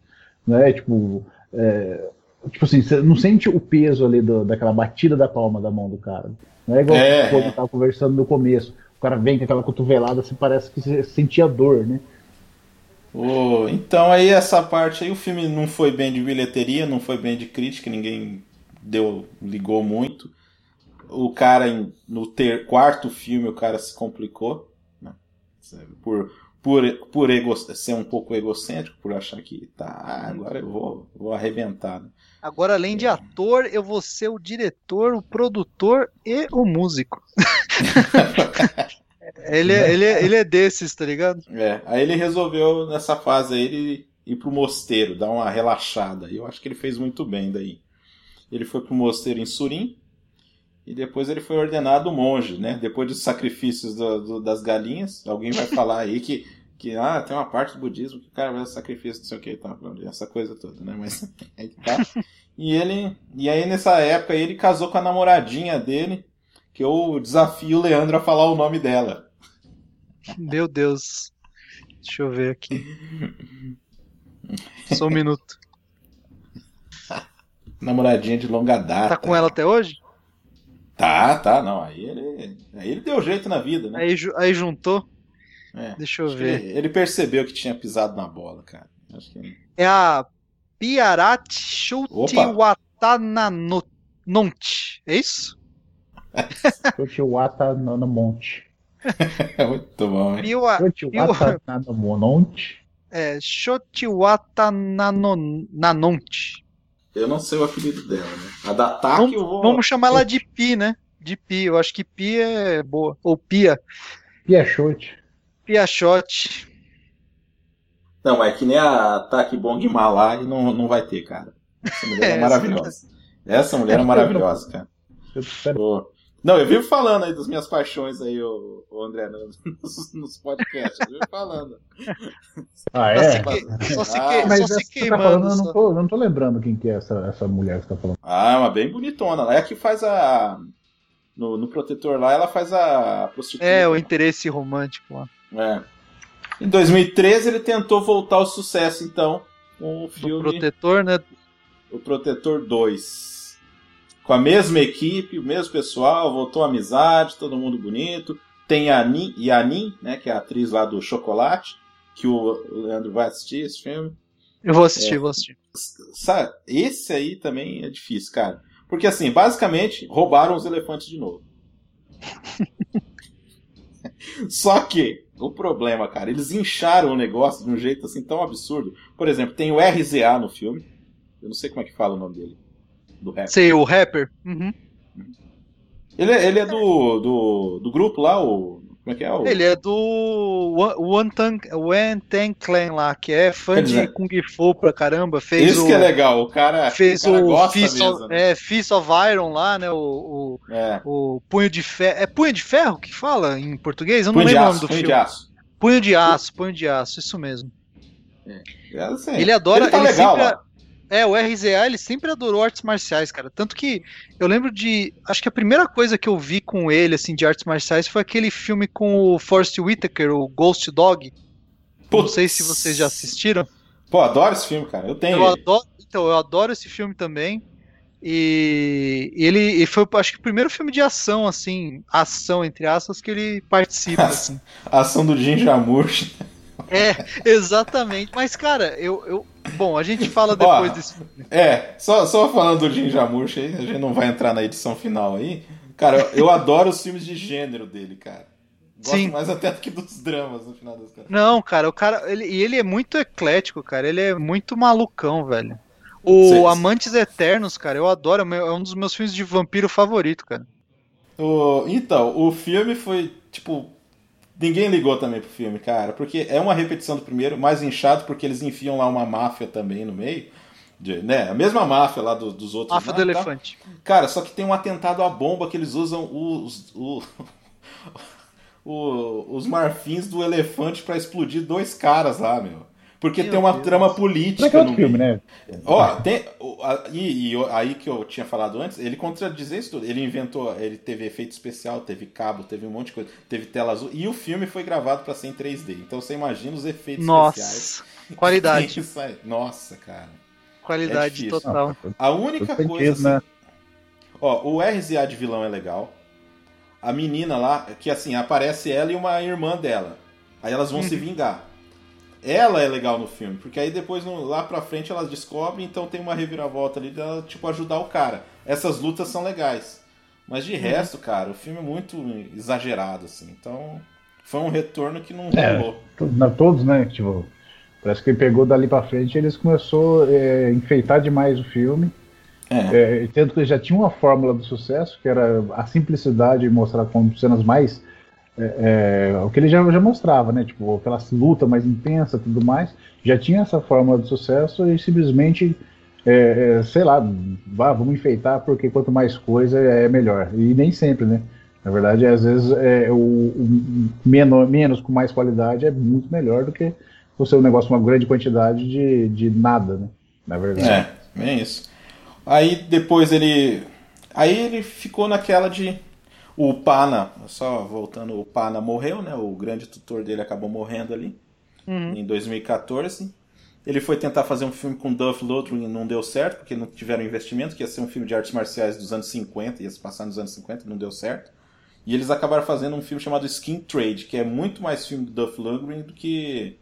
Né? Tipo, é, tipo assim, você não sente o peso ali do- daquela batida da palma da mão do cara. Não é igual É, quando é. eu tava conversando no começo. O cara vem com aquela cotovelada, você parece que você sentia dor, né? Ô, então aí essa parte aí, o filme não foi bem de bilheteria, não foi bem de crítica, ninguém deu, ligou muito. O cara, no ter, quarto filme, o cara se complicou, né? Por, por, por ego, ser um pouco egocêntrico, por achar que tá, agora eu vou, vou arrebentar. né? Agora, além de ator, eu vou ser o diretor, o produtor e o músico. ele, é, ele, é, ele é desses, tá ligado? É, aí ele resolveu, nessa fase aí, ele ir pro mosteiro, dar uma relaxada. E eu acho que ele fez muito bem daí. Ele foi pro mosteiro em Surim, e depois ele foi ordenado monge, né? Depois dos sacrifícios do- do- das galinhas. Alguém vai falar aí que, que ah, tem uma parte do budismo que o cara vai sacrifício, não sei o que, tá, essa coisa toda, né? Mas aí tá. E ele. E aí nessa época ele casou com a namoradinha dele, que eu desafio o Leandro a falar o nome dela. Meu Deus. Deixa eu ver aqui. Só um minuto. Namoradinha de longa data. Tá com ela até hoje? Tá, tá, não. Aí ele, aí ele deu jeito na vida, né? Aí, aí juntou. É. Deixa eu ver. Ele, ele percebeu que tinha pisado na bola, cara. Que... É a Piarati Shutiwatananonte. É isso? Chochiwata no monte. É muito bom, hein? Piwa, Chochiwata no monte. é, Shotiwatananonte. Eu não sei o apelido dela, né? A da TAC Vamos, eu vou. vamos chamar ela de Pi, né? De Pi. Eu acho que Pi é boa. Ou Pia. Piachote. Piachote. Não, mas é que nem a TAC Bong Malai não, não vai ter, cara. Essa mulher é, É, maravilhosa. Essa mulher é maravilhosa, cara. Eu espero- Ô, Não, eu vivo falando aí das minhas paixões aí, ô André, nos, nos podcasts. Eu vivo falando. Ah, Só é? se, que- só se, Ah, que- Mas só se você tá falando, queimando. eu não só. tô, eu não tô lembrando quem que é essa, essa mulher que você tá falando. Ah, é uma bem bonitona. É a que faz a. No, no protetor lá, ela faz a prostituta. É, o interesse romântico lá. É. Em 2013 ele tentou voltar ao sucesso, então, com o filme protetor, né? O Protetor 2. Com a mesma equipe, o mesmo pessoal, voltou a amizade, todo mundo bonito. Tem a Yanin, Yanin, né, que é a atriz lá do Chocolate, que o Leandro vai assistir esse filme. Eu vou assistir, É. vou assistir. Sabe, esse aí também é difícil, cara. Porque assim, basicamente, roubaram os elefantes de novo. Só que, o problema, cara, eles incharam o negócio de um jeito assim tão absurdo. Por exemplo, tem o RZA no filme. Eu não sei como é que fala o nome dele. Do rap. Sei, o rapper. Uhum. Ele, é- ele é do, do, do grupo lá, o. Como é que é? O, Ele é do Wen Tang Clan lá, que é fã Quer de dizer, Kung Fu pra caramba. Fez Isso o, que é legal, o cara, Fez o, cara o Fist, of, né? é, Fist of Iron lá, né? O, É. o, o Punho de Ferro. É Punho de Ferro que fala em português? Eu não Punho de lembro o aço, nome do punho filme. de aço. Punho de Aço, Punho de Aço, isso mesmo. É, assim, Ele adora- Ele tá ele legal sempre-. É, o RZA, ele sempre adorou artes marciais, cara. Tanto que eu lembro de. Acho que a primeira coisa que eu vi com ele, assim, de artes marciais foi aquele filme com o Forrest Whitaker, o Ghost Dog. Não Putz. sei se vocês já assistiram. Pô, adoro esse filme, cara. Eu tenho Eu adoro, então, eu adoro esse filme também. E ele, foi, acho que o primeiro filme de ação, assim, ação, entre aspas, que ele participa, assim. A ação do Jim Jarmusch. É, exatamente. Mas, cara, eu. eu bom, a gente fala depois Ó, desse. É, só, só falando do Jim Jarmusch aí, a gente não vai entrar na edição final aí. Cara, eu, eu adoro os filmes de gênero dele, cara. Gosto Sim. mais até do que dos dramas no final das contas. Não, cara, o cara. Ele, e ele é muito eclético, cara. Ele é muito malucão, velho. O Cês- Amantes Eternos, cara, eu adoro, é é um dos meus filmes de vampiro favorito, cara. O- então, o filme foi, tipo. Ninguém ligou também pro filme, cara, porque é uma repetição do primeiro, mais inchado, porque eles enfiam lá uma máfia também no meio. de- né? A mesma máfia lá do- dos outros. Máfia lá, do tá? Elefante. Cara, só que tem um atentado à bomba que eles usam os, o- o- os marfins do elefante pra explodir dois caras lá, meu. Porque Meu tem uma Deus. trama é política que é outro no filme, meio. né? Ó, tem. E, e aí que eu tinha falado antes, ele contradizer isso tudo. Ele inventou, ele teve efeito especial, teve cabo, teve um monte de coisa, teve tela azul. E o filme foi gravado pra ser em 3D. Então você imagina os efeitos especiais. Nossa, qualidade, Isso aí. Nossa, cara. qualidade difícil. total. A única coisa. sentido, né? assim, Ó, o RZA de vilão é legal. A menina lá, que assim, aparece ela e uma irmã dela. Aí elas vão se vingar. Ela é legal no filme, porque aí depois lá pra frente elas descobrem, então tem uma reviravolta ali dela, tipo, ajudar o cara. Essas lutas são legais. Mas de resto, cara, o filme é muito exagerado, assim. Então, foi um retorno que não É. rolou. Todos, né? Tipo, parece que ele pegou dali pra frente eles começou é, a enfeitar demais o filme. É. É, tanto que já tinha uma fórmula do sucesso, que era a simplicidade de mostrar como cenas mais. É, é, o que ele já, já mostrava, né? Tipo, aquela luta mais intensa tudo mais. Já tinha essa fórmula do sucesso e simplesmente, é, é, sei lá, vá, vamos enfeitar porque quanto mais coisa é melhor. E nem sempre, né? Na verdade, às vezes, é, o, o menos, menos com mais qualidade é muito melhor do que você um negócio uma grande quantidade de, de nada, né? Na verdade. É, bem isso. Aí depois ele. Aí ele ficou naquela de. O Pana, só voltando, o Pana morreu, né? O grande tutor dele acabou morrendo ali Uhum. em 2014. Ele foi tentar fazer um filme com Duff Lundgren e não deu certo, porque não tiveram investimento, que ia ser um filme de artes marciais dos anos 50, ia se passar nos anos 50, não deu certo. E eles acabaram fazendo um filme chamado Skin Trade, que é muito mais filme do Duff Lundgren do que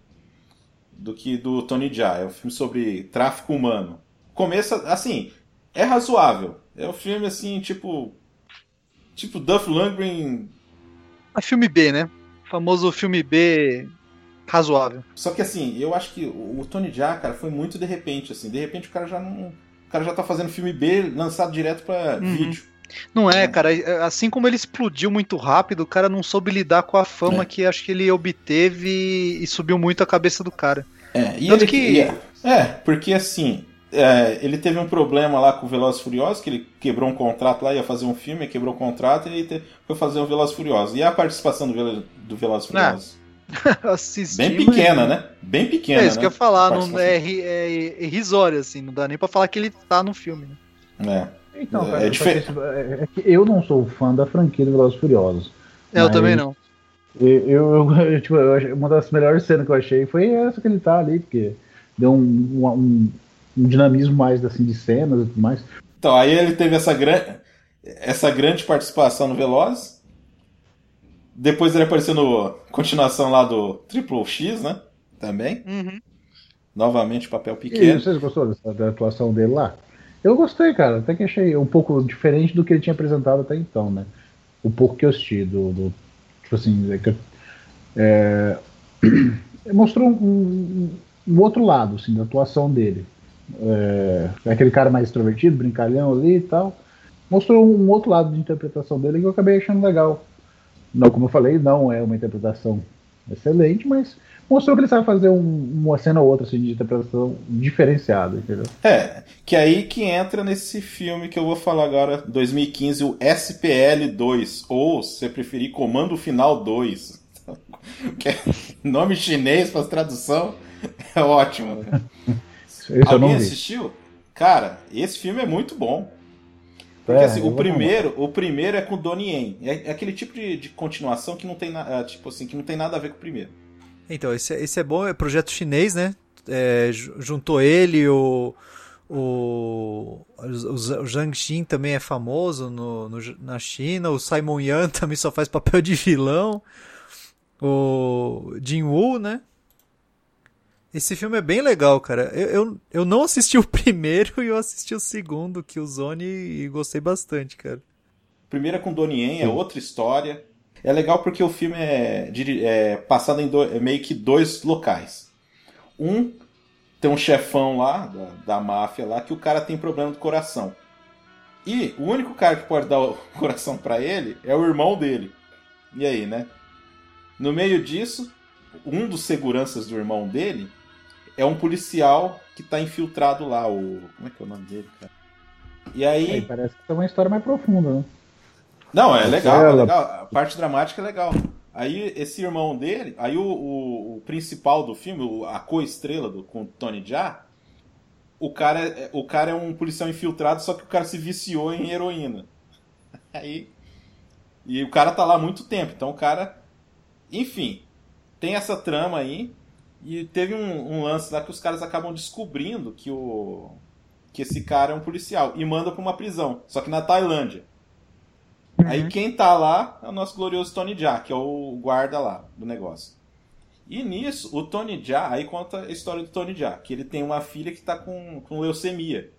do que do Tony Jaa. É um filme sobre tráfico humano. Começa assim, é razoável. É um filme assim, tipo tipo Duff Lundgren É filme B, né? Famoso filme B razoável. Só que assim, eu acho que o o Tony Jaa, cara, foi muito de repente, assim. De repente o cara já não. O cara já tá fazendo filme B lançado direto pra Uhum. vídeo. Não é, É. cara. é- Assim como ele explodiu muito rápido, o cara não soube lidar com a fama É. que acho que ele obteve e subiu muito a cabeça do cara. É, e Tanto ele, que- e é, é, porque assim, é, ele teve um problema lá com o Velozes e Furiosos, que ele quebrou um contrato lá, ia fazer um filme, quebrou o contrato e te- foi fazer o Velozes e Furiosos. E a participação do, Velo, do Velozes e Ah, Furiosos? Assisti, Bem mas- pequena, né? Bem pequena, É isso né? que eu ia falar, A não, é, ri- é irrisório, assim, não dá nem pra falar que ele tá no filme. Né? É. Então, É cara, diferente. é- é que eu não sou fã da franquia do Velozes e Furiosos. É, eu Mas- também não. Eu, eu, eu, tipo, eu achei- uma das melhores cenas que eu achei foi essa que ele tá ali, porque deu um, um, um dinamismo mais assim, de cenas e tudo mais. Então, aí ele teve essa, gran... essa grande participação no Veloz. Depois ele apareceu no continuação lá do Triple X, né? Também. Uhum. Novamente papel E pequeno. vocês gostaram dessa, da atuação dele lá? Eu gostei, cara. Até que achei um pouco diferente do que ele tinha apresentado até então, né? O pouco que eu assisti do. do- tipo assim, é é, mostrou um, um- um outro lado, assim, da atuação dele. É, aquele cara mais extrovertido, brincalhão ali e tal. Mostrou um outro lado de interpretação dele que eu acabei achando legal. Não, como eu falei, não é uma interpretação excelente, mas mostrou que ele sabe fazer um- uma cena ou outra assim, de interpretação diferenciada, entendeu? É, que aí que entra nesse filme que eu vou falar agora, 2015, o SPL2, ou, se você preferir, Comando Final 2. Que é nome chinês para tradução é ótimo. Esse eu não Alguém assistiu? Cara, esse filme é muito bom. Porque É, assim, o primeiro, o primeiro é com o Donnie Yen. É, é aquele tipo de, de continuação que não tem nada, tipo assim, que não tem nada a ver com o primeiro. Então, esse, esse é bom, é projeto chinês, né? É, ju- juntou ele, o, o, o, o Zhang Xin também é famoso no, no- na China, o Simon Yan também só faz papel de vilão, o Jin Woo, né? Esse filme é bem legal, cara. Eu, eu, eu não assisti o primeiro e eu assisti o segundo, que o Zone, e gostei bastante, cara. É com Donnie Yen, é outra história. É legal porque o filme é, é passado em do- é meio que dois locais. Um tem um chefão lá, da, da máfia lá, que o cara tem problema do coração. E o único cara que pode dar o coração para ele é o irmão dele. E aí, né? No meio disso, um dos seguranças do irmão dele é um policial que tá infiltrado lá, o. Como é que é o nome dele, cara? E aí. Aí parece que tem uma história mais profunda, né? Não, é legal, é legal. A parte dramática é legal. Aí esse irmão dele, aí o, o- o principal do filme, o- a co-estrela do, com o Tony Jaa, o cara, é- o cara é um policial infiltrado, só que o cara se viciou em heroína. Aí. E o cara tá lá há muito tempo, então o cara. Enfim, tem essa trama aí. E teve um, um lance lá que os caras acabam descobrindo que o. que esse cara é um policial. E manda pra uma prisão. Só que na Tailândia. Aí quem tá lá é o nosso glorioso Tony Jaa, que é o guarda lá do negócio. E nisso, o Tony Jaa, aí conta a história do Tony Jaa, que ele tem uma filha que tá com, com leucemia.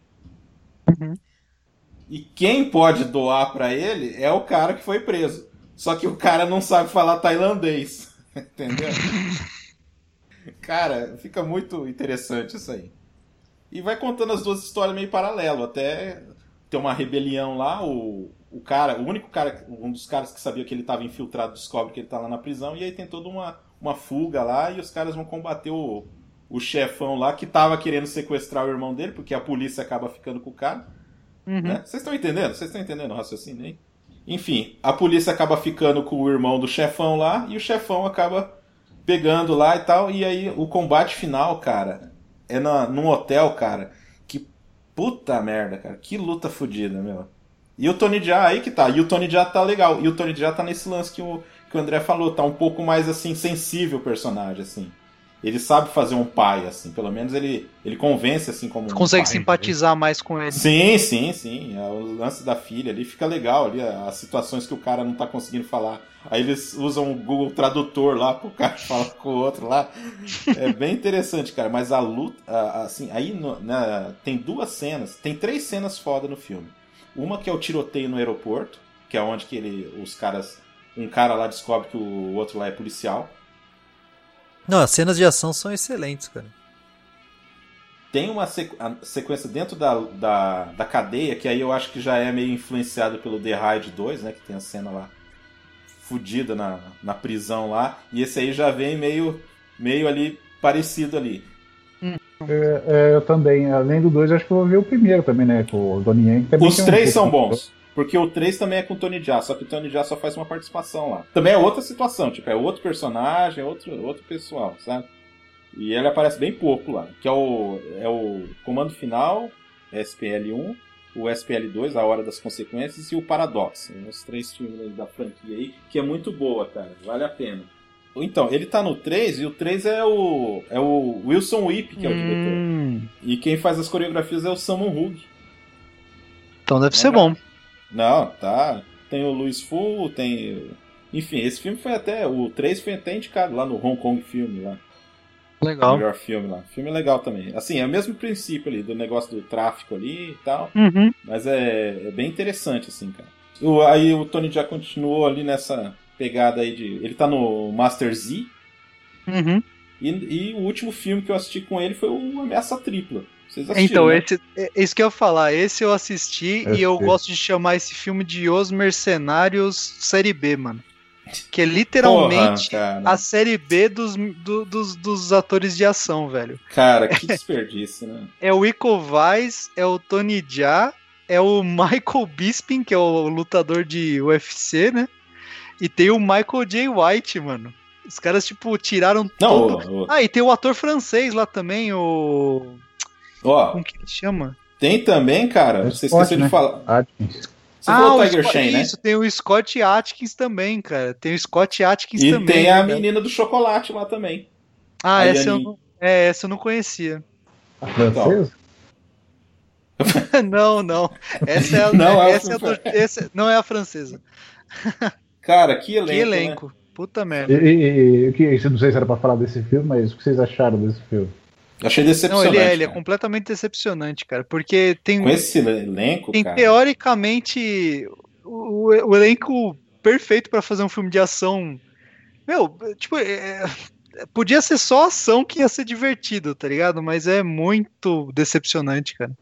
E quem pode doar pra ele é o cara que foi preso. Só que o cara não sabe falar tailandês. Entendeu? Cara, fica muito interessante isso aí. E vai contando as duas histórias meio paralelo, até ter uma rebelião lá, o, o cara, o único cara, um dos caras que sabia que ele estava infiltrado descobre que ele tá lá na prisão, e aí tem toda uma, uma fuga lá, e os caras vão combater o, o chefão lá que tava querendo sequestrar o irmão dele, porque a polícia acaba ficando com o cara. né? Vocês estão entendendo? Vocês estão entendendo o raciocínio aí? Enfim, a polícia acaba ficando com o irmão do chefão lá, e o chefão acaba pegando lá e tal, e aí o combate final, cara, é na, num hotel, cara, que puta merda, cara, que luta fodida, meu. E o Tony Jaa aí que tá, e o Tony Jaa tá legal, e o Tony Jaa tá nesse lance que o, que o André falou, tá um pouco mais, assim, sensível o personagem, assim. Ele sabe fazer um pai, assim, pelo menos ele, ele convence, assim, como um Consegue pai. simpatizar mais com ele. Sim, sim, sim. É, O lance da filha ali fica legal ali, as situações que o cara não tá conseguindo falar. Aí eles usam o Google Tradutor lá pro cara falar com o outro lá. É bem interessante, cara. Mas a luta, assim, aí no- na- tem duas cenas, tem três cenas foda no filme. Uma que é o tiroteio no aeroporto, que é onde que ele, os caras, um cara lá descobre que o outro lá é policial. Não, as cenas de ação são excelentes, cara. Tem uma sequ- a sequência dentro da, da, da cadeia, que aí eu acho que já é meio influenciado pelo The Raid 2, né? Que tem a cena lá fudida na, na prisão lá. E esse aí já vem meio, meio ali parecido ali. É, é, eu também, além do dois, acho que eu vou ver o primeiro também, né? Com o Donnie Yen. Os um três são bons. Porque o 3 também é com o Tony Jaa, só que o Tony Jaa só faz uma participação lá. Também é outra situação, tipo, é outro personagem, é outro, outro pessoal, sabe? E ele aparece bem pouco lá, que é o, é o Comando Final, SPL1, o SPL2, A Hora das Consequências, e o Paradox. Os três filmes da franquia aí, que é muito boa, cara, vale a pena. Então, ele tá no 3 e o 3 é o, é o Wilson Whip, que é o diretor. Hum, E quem faz as coreografias é o Samon Hug. então deve ser bom. Não, tá. Tem o Luiz Fu, tem. Enfim, esse filme foi até. O 3 foi até indicado lá no Hong Kong Filme, lá. Legal. Melhor filme lá. Filme legal também. Assim, é o mesmo princípio ali, do negócio do tráfico ali e tal. Uhum. Mas é, é bem interessante, assim, cara. O- aí o Tony já continuou ali nessa pegada aí de. Ele tá no Master Z. Uhum. E, e o último filme que eu assisti com ele foi o Ameaça Tripla. Então, né? esse, é isso que eu ia falar. Esse eu assisti Eu e eu gosto de chamar esse filme de Os Mercenários Série B, mano. Que é literalmente Porra, a série B dos, do- dos, dos atores de ação, velho. Cara, que desperdício, né? É o Vaz, é o Tony Jaa, é o Michael Bisping, que é o lutador de UFC, né? E tem o Michael J. White, mano. Os caras, tipo, tiraram Não, todo... o- o- Ah, e tem o ator francês lá também, o... ó, Como que ele chama? Tem também, cara, É você Scott, esqueceu de né? falar. Atkins. Você falou o Tiger Scott- Shane, né? Isso, tem o Scott Atkins também, cara. Tem o Scott Atkins E também. tem a né? menina do chocolate lá também. Ah, a essa eu, não... é, essa eu não conhecia. A francesa? não, não. Essa é a, Não é a essa é a do- essa- não é a francesa. Cara, que elenco. que né? elenco. Puta E, merda. e, e, o que, não sei se era pra falar desse filme, mas o que vocês acharam desse filme? Achei Não, decepcionante. ele é, ele é completamente decepcionante, cara. Porque tem, Com esse elenco, tem cara. teoricamente o, o elenco perfeito pra fazer um filme de ação. Meu, tipo, é- podia ser só ação que ia ser divertido, tá ligado? Mas é muito decepcionante, cara.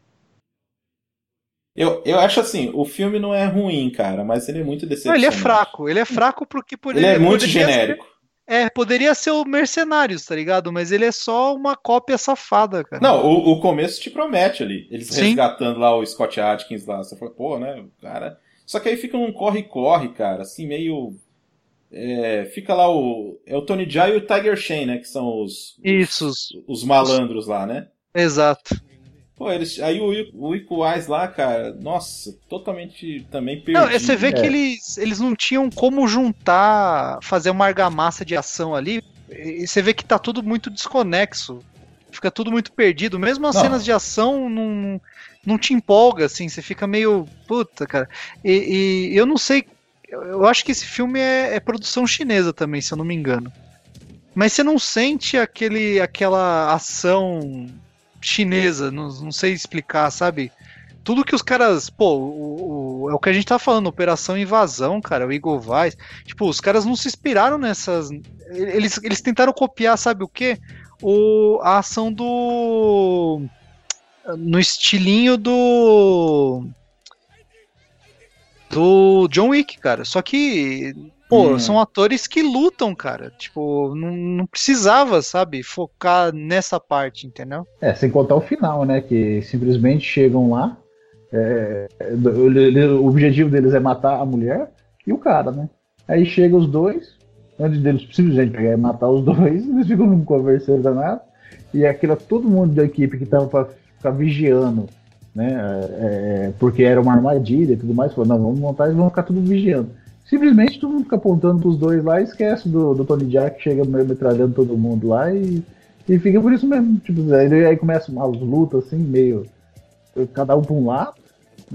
Eu, eu acho assim, o filme não é ruim, cara, mas ele é muito Não, decepcionante. ele é fraco, ele é fraco porque Ele poderia, é muito poderia ser- genérico. É, poderia ser o Mercenários, tá ligado? Mas ele é só uma cópia safada, cara. Não, o, o começo te promete ali. Eles Sim. resgatando lá o Scott Atkins lá. Você fala, pô, né, o cara. Só que aí fica um corre-corre, cara, assim, meio. é, fica lá o. É o Tony Jaa e o Tiger Shane, né? Que são os. Isso, Os, os malandros lá, né? exato. Pô, eles. Aí o, Ico- o Ico Wise lá, cara, nossa, totalmente também perdido. Não, é, você vê É. que eles, eles não tinham como juntar, fazer uma argamassa de ação ali. E você vê que tá tudo muito desconexo. Fica tudo muito perdido. Mesmo as Não. cenas de ação não, não te empolga, assim. Você fica meio. Puta, cara. E, e eu não sei. Eu eu acho que esse filme é, é produção chinesa também, se eu não me engano. Mas você não sente aquele, aquela ação chinesa, não, não sei explicar, sabe? Tudo que os caras. Pô, o, o- é o que a gente tá falando, Operação Invasão, cara, o Eagle Vice. Tipo, os caras não se inspiraram nessas. Eles, eles tentaram copiar, sabe o quê? O, a ação do. No estilinho do. Do John Wick, cara. Só que. Pô, Hum. são atores que lutam, cara. Tipo, não, não precisava, sabe, focar nessa parte, entendeu? É, sem contar o final, né? Que simplesmente chegam lá. é, o objetivo deles é matar a mulher e o cara, né? Aí chega os dois, antes deles simplesmente pegar e matar os dois, eles ficam num conversando danado. E aquilo, todo mundo da equipe que tava pra ficar vigiando, né? é, porque era uma armadilha e tudo mais, falou: não, vamos montar e vamos ficar tudo vigiando. Simplesmente todo mundo fica apontando pros dois lá e esquece do, do Tony Jack que chega metralhando todo mundo lá e e fica por isso mesmo, tipo, aí, aí começam as lutas assim, meio. Cada um pra um lado.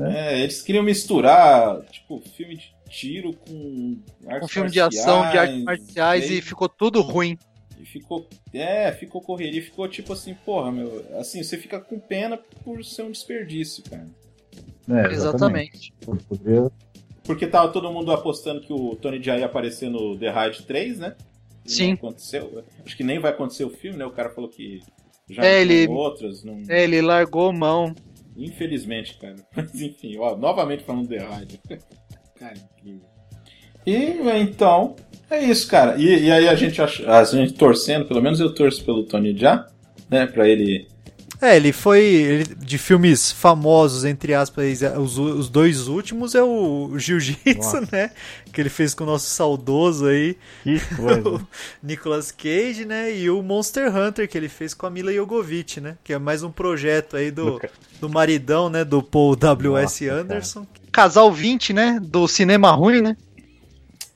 É, eles queriam misturar, tipo, filme de tiro com artes Um filme de ação, de artes marciais e e ficou tudo ruim. E ficou. É, ficou correria, ficou tipo assim, porra, meu. Assim, você fica com pena por ser um desperdício, cara. É, Exatamente. Poderia- Porque tava todo mundo apostando que o Tony Jaa ia aparecer no The Raid 3, né? E Sim. Aconteceu. Acho que nem vai acontecer o filme, né? O cara falou que já É, tem ele- outras. Não... É, ele largou mão. Infelizmente, cara. Mas enfim, ó, novamente falando The Raid. cara, incrível. E então, é isso, cara. E, e aí a gente, ach- a gente torcendo, pelo menos eu torço pelo Tony Jaa, né? Pra ele É, ele foi ele- de filmes famosos, entre aspas, os, os dois últimos é o, o Jiu-Jitsu, né? Que ele fez com o nosso saudoso aí, Que coisa. o Nicolas Cage, né? E o Monster Hunter, que ele fez com a Mila Jovovich, né? Que é mais um projeto aí do, do maridão, né? Do Paul W.S. Anderson. Casal 20, né? Do cinema ruim, né?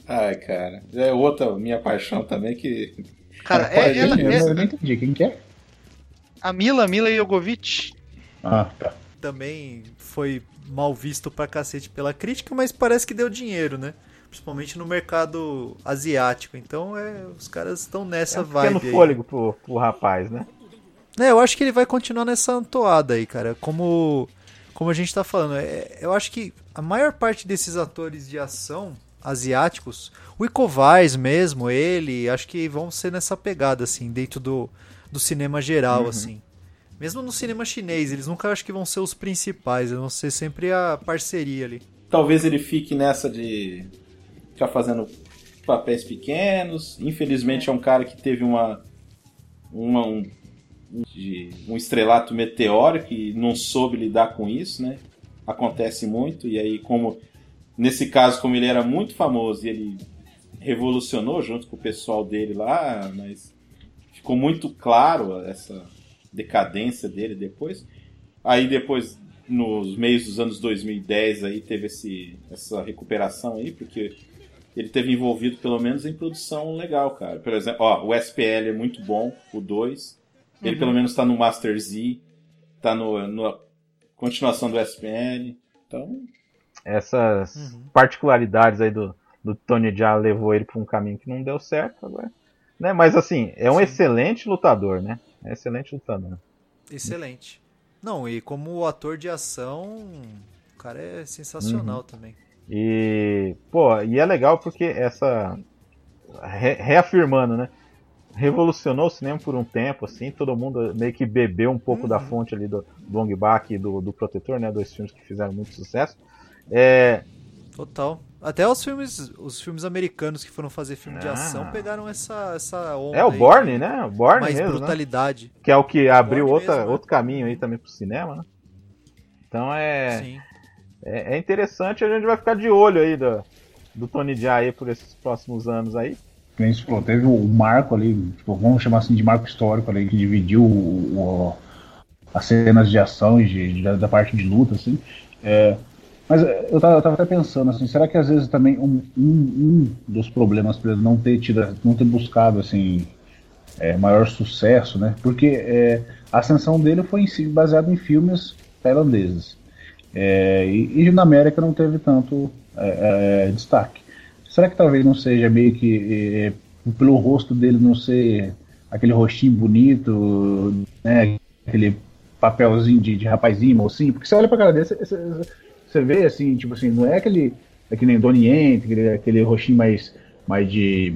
Ai, cara. É outra minha paixão também que. Cara, é, ela, Eu, é eu não entendi. Quem que é? A Mila, Mila Jovovich. Ah, tá. Também foi mal visto pra cacete pela crítica, mas parece que deu dinheiro, né? Principalmente no mercado asiático. Então, é, os caras estão nessa É um vibe aí. fôlego pro, pro rapaz, né? É, eu acho que ele vai continuar nessa toada aí, cara. Como, como a gente tá falando, é, eu acho que a maior parte desses atores de ação asiáticos, o Iko Uwais mesmo, ele, acho que vão ser nessa pegada, assim, dentro do, do cinema geral, assim. Mesmo no cinema chinês, eles nunca acho que vão ser os principais, eles vão ser sempre a parceria ali. Talvez ele fique nessa de ficar fazendo papéis pequenos. Infelizmente é um cara que teve uma. uma um, um- um estrelato meteórico e não soube lidar com isso, né? Acontece muito, e aí, como. Nesse caso, como ele era muito famoso e ele revolucionou junto com o pessoal dele lá, mas ficou muito claro essa decadência dele depois. Aí depois, nos meios dos anos 2010, aí teve esse, essa recuperação aí, porque ele teve envolvido pelo menos em produção legal, cara. Por exemplo, ó, o SPL é muito bom, o 2. Ele pelo menos tá no Master Z, tá no, no continuação do SPL. Então, Essas Uhum. particularidades aí do, do Tony Jaa levou ele pra um caminho que não deu certo agora. Né? Mas assim, é um Sim. excelente lutador, né? É um excelente lutador. Excelente. Não, e como ator de ação, o cara é sensacional também. E, pô, e é legal porque essa. re- reafirmando, né? revolucionou o cinema por um tempo, assim, todo mundo meio que bebeu um pouco da fonte ali do, do Ong Bak e do, do Protetor, né? Dois filmes que fizeram muito sucesso. É, Total. Até os filmes, os filmes americanos que foram fazer filme de Ah. ação pegaram essa, essa onda. é o Borne, de né? O Borne Mais mesmo, né? brutalidade. Que é o que abriu outra, mesmo, né? outro caminho aí também pro cinema, né? Então é, Sim. é, é interessante, a gente vai ficar de olho aí do, do Tony Jaa aí por esses próximos anos aí. Que nem você falou, teve o marco ali, tipo, vamos chamar assim de marco histórico ali, que dividiu o- o- as cenas de ação e de- da, da parte de luta, assim. É, mas é, eu tava, eu tava até pensando, assim, será que às vezes também um, um, um dos problemas para não ter tido, não ter buscado, assim, é, maior sucesso, né? Porque é, a ascensão dele foi em si baseada em filmes tailandeses. É, e, e na América não teve tanto é, é, destaque. Será que talvez não seja meio que é, pelo rosto dele não ser aquele rostinho bonito, né? Aquele papelzinho de, de rapazinho, mocinho? Porque você olha pra cara dele, você, você- você vê assim, tipo assim, não é aquele, é que nem Doniente, aquele, aquele rostinho mais, mais de.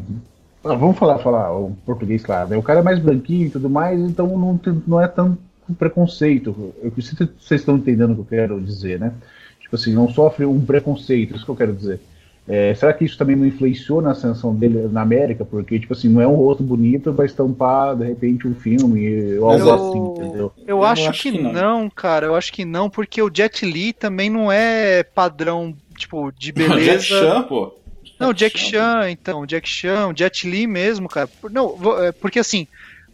Ah, vamos falar, falar o português, claro. Né? O cara é mais branquinho e tudo mais, então não, não é tão preconceito. Eu, se vocês estão entendendo o que eu quero dizer, né? Tipo assim, não sofre um preconceito, isso que eu quero dizer. É, será que isso também não influenciou na ascensão dele na América? Porque, tipo assim, não é um rosto bonito pra estampar, de repente, um filme ou algo Eu- assim, entendeu? Eu, Eu acho, acho que, que não. não. cara. Eu acho que não, porque o Jet Li também não é padrão, tipo, de beleza. Jack Chan, pô. Não, o Jack Chan, então, o Jack Chan, o Jet Li mesmo, cara. Por- Não, é, porque assim,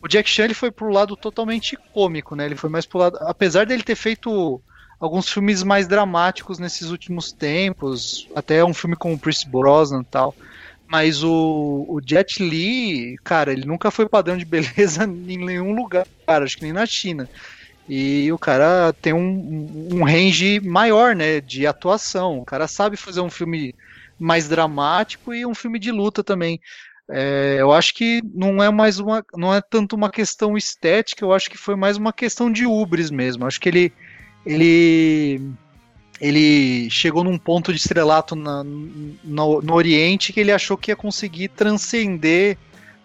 o Jack Chan ele foi pro lado totalmente cômico, né? Ele foi mais pro lado, apesar dele ter feito alguns filmes mais dramáticos nesses últimos tempos, até um filme com o Chris Brosnan e tal. Mas o, o Jet Li, cara, ele nunca foi padrão de beleza em nenhum lugar, cara, acho que nem na China. E o cara tem um, um range maior, né, de atuação. O cara sabe fazer um filme mais dramático e um filme de luta também. É, eu acho que não é mais uma, não é tanto uma questão estética, eu acho que foi mais uma questão de ubres mesmo. Acho que ele, ele, ele chegou num ponto de estrelato na- no, no Oriente que ele achou que ia conseguir transcender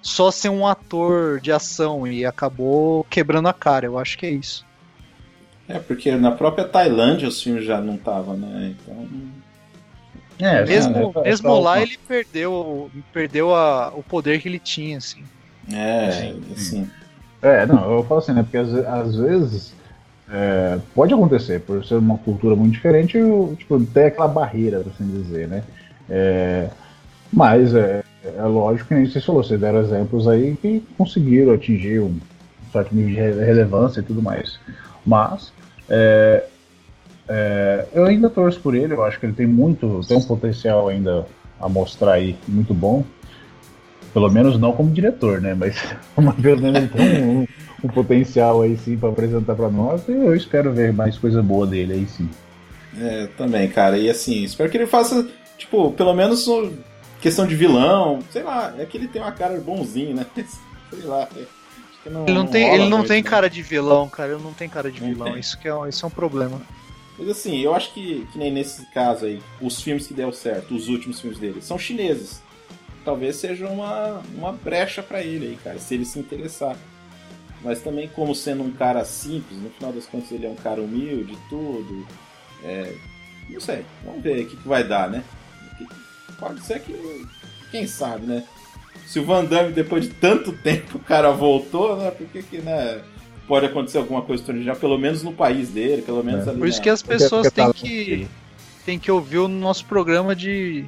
só ser um ator de ação e acabou quebrando a cara. Eu acho que é isso. É, porque na própria Tailândia os filmes já não estavam, né? Então. É, Mesmo, é, é mesmo só lá ele perdeu, perdeu a, o poder que ele tinha, assim. É, assim. É, não, eu falo assim, né? Porque às, às vezes é, pode acontecer, por ser uma cultura muito diferente, eu, tipo, tem aquela barreira, por assim dizer, né? É, mas é, é lógico que nem vocês falou, vocês deram exemplos aí que conseguiram atingir um certo nível de re- relevância e tudo mais. Mas é, é, eu ainda torço por ele, eu acho que ele tem muito, tem um potencial ainda a mostrar aí muito bom. Pelo menos não como diretor, né? Mas uma vez ele tem um, um potencial aí sim para apresentar para nós e eu espero ver mais coisa boa dele aí sim. É, também, cara. E assim, espero que ele faça, tipo, pelo menos questão de vilão. Sei lá, é que ele tem uma cara bonzinho, né? Sei lá. é, acho que não- Ele não tem, rola ele não tem né? cara de vilão, cara. Ele não tem cara de Não vilão. tem. Isso que é, um- isso é um problema. Mas assim, eu acho que, que nem nesse caso aí, os filmes que deu certo, os últimos filmes dele, são chineses. Talvez seja uma, uma brecha pra ele aí, cara, se ele se interessar. Mas também, como sendo um cara simples, no final das contas ele é um cara humilde e tudo. É, não sei, vamos ver o que, que vai dar, né? Pode ser que. Quem sabe, né? Se o Van Damme, depois de tanto tempo, o cara voltou, né? Por que, que né? Pode acontecer alguma coisa já, pelo menos no país dele, pelo menos É. ali. Por isso na- que as pessoas têm que, têm que ouvir o nosso programa de.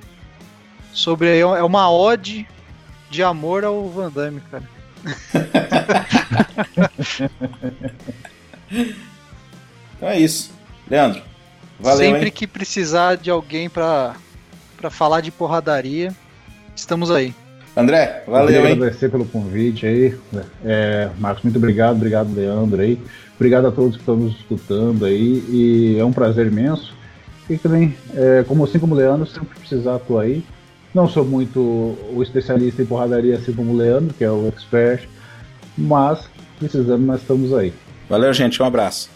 Sobre. aí, É uma ode de amor ao Van Damme, cara. Então é isso. Leandro, valeu, Sempre hein? que precisar de alguém pra, pra falar de porradaria, estamos aí. André, Eu valeu, queria hein? agradecer pelo convite aí. É, Marcos, muito obrigado, obrigado, Leandro aí. Obrigado a todos que estão nos escutando aí. E é um prazer imenso. E também, é, como assim como o Leandro, sempre que precisar atuar aí. Não sou muito o especialista em porradaria assim como o Leandro, que é o expert, mas precisando nós estamos aí. Valeu, gente. Um abraço.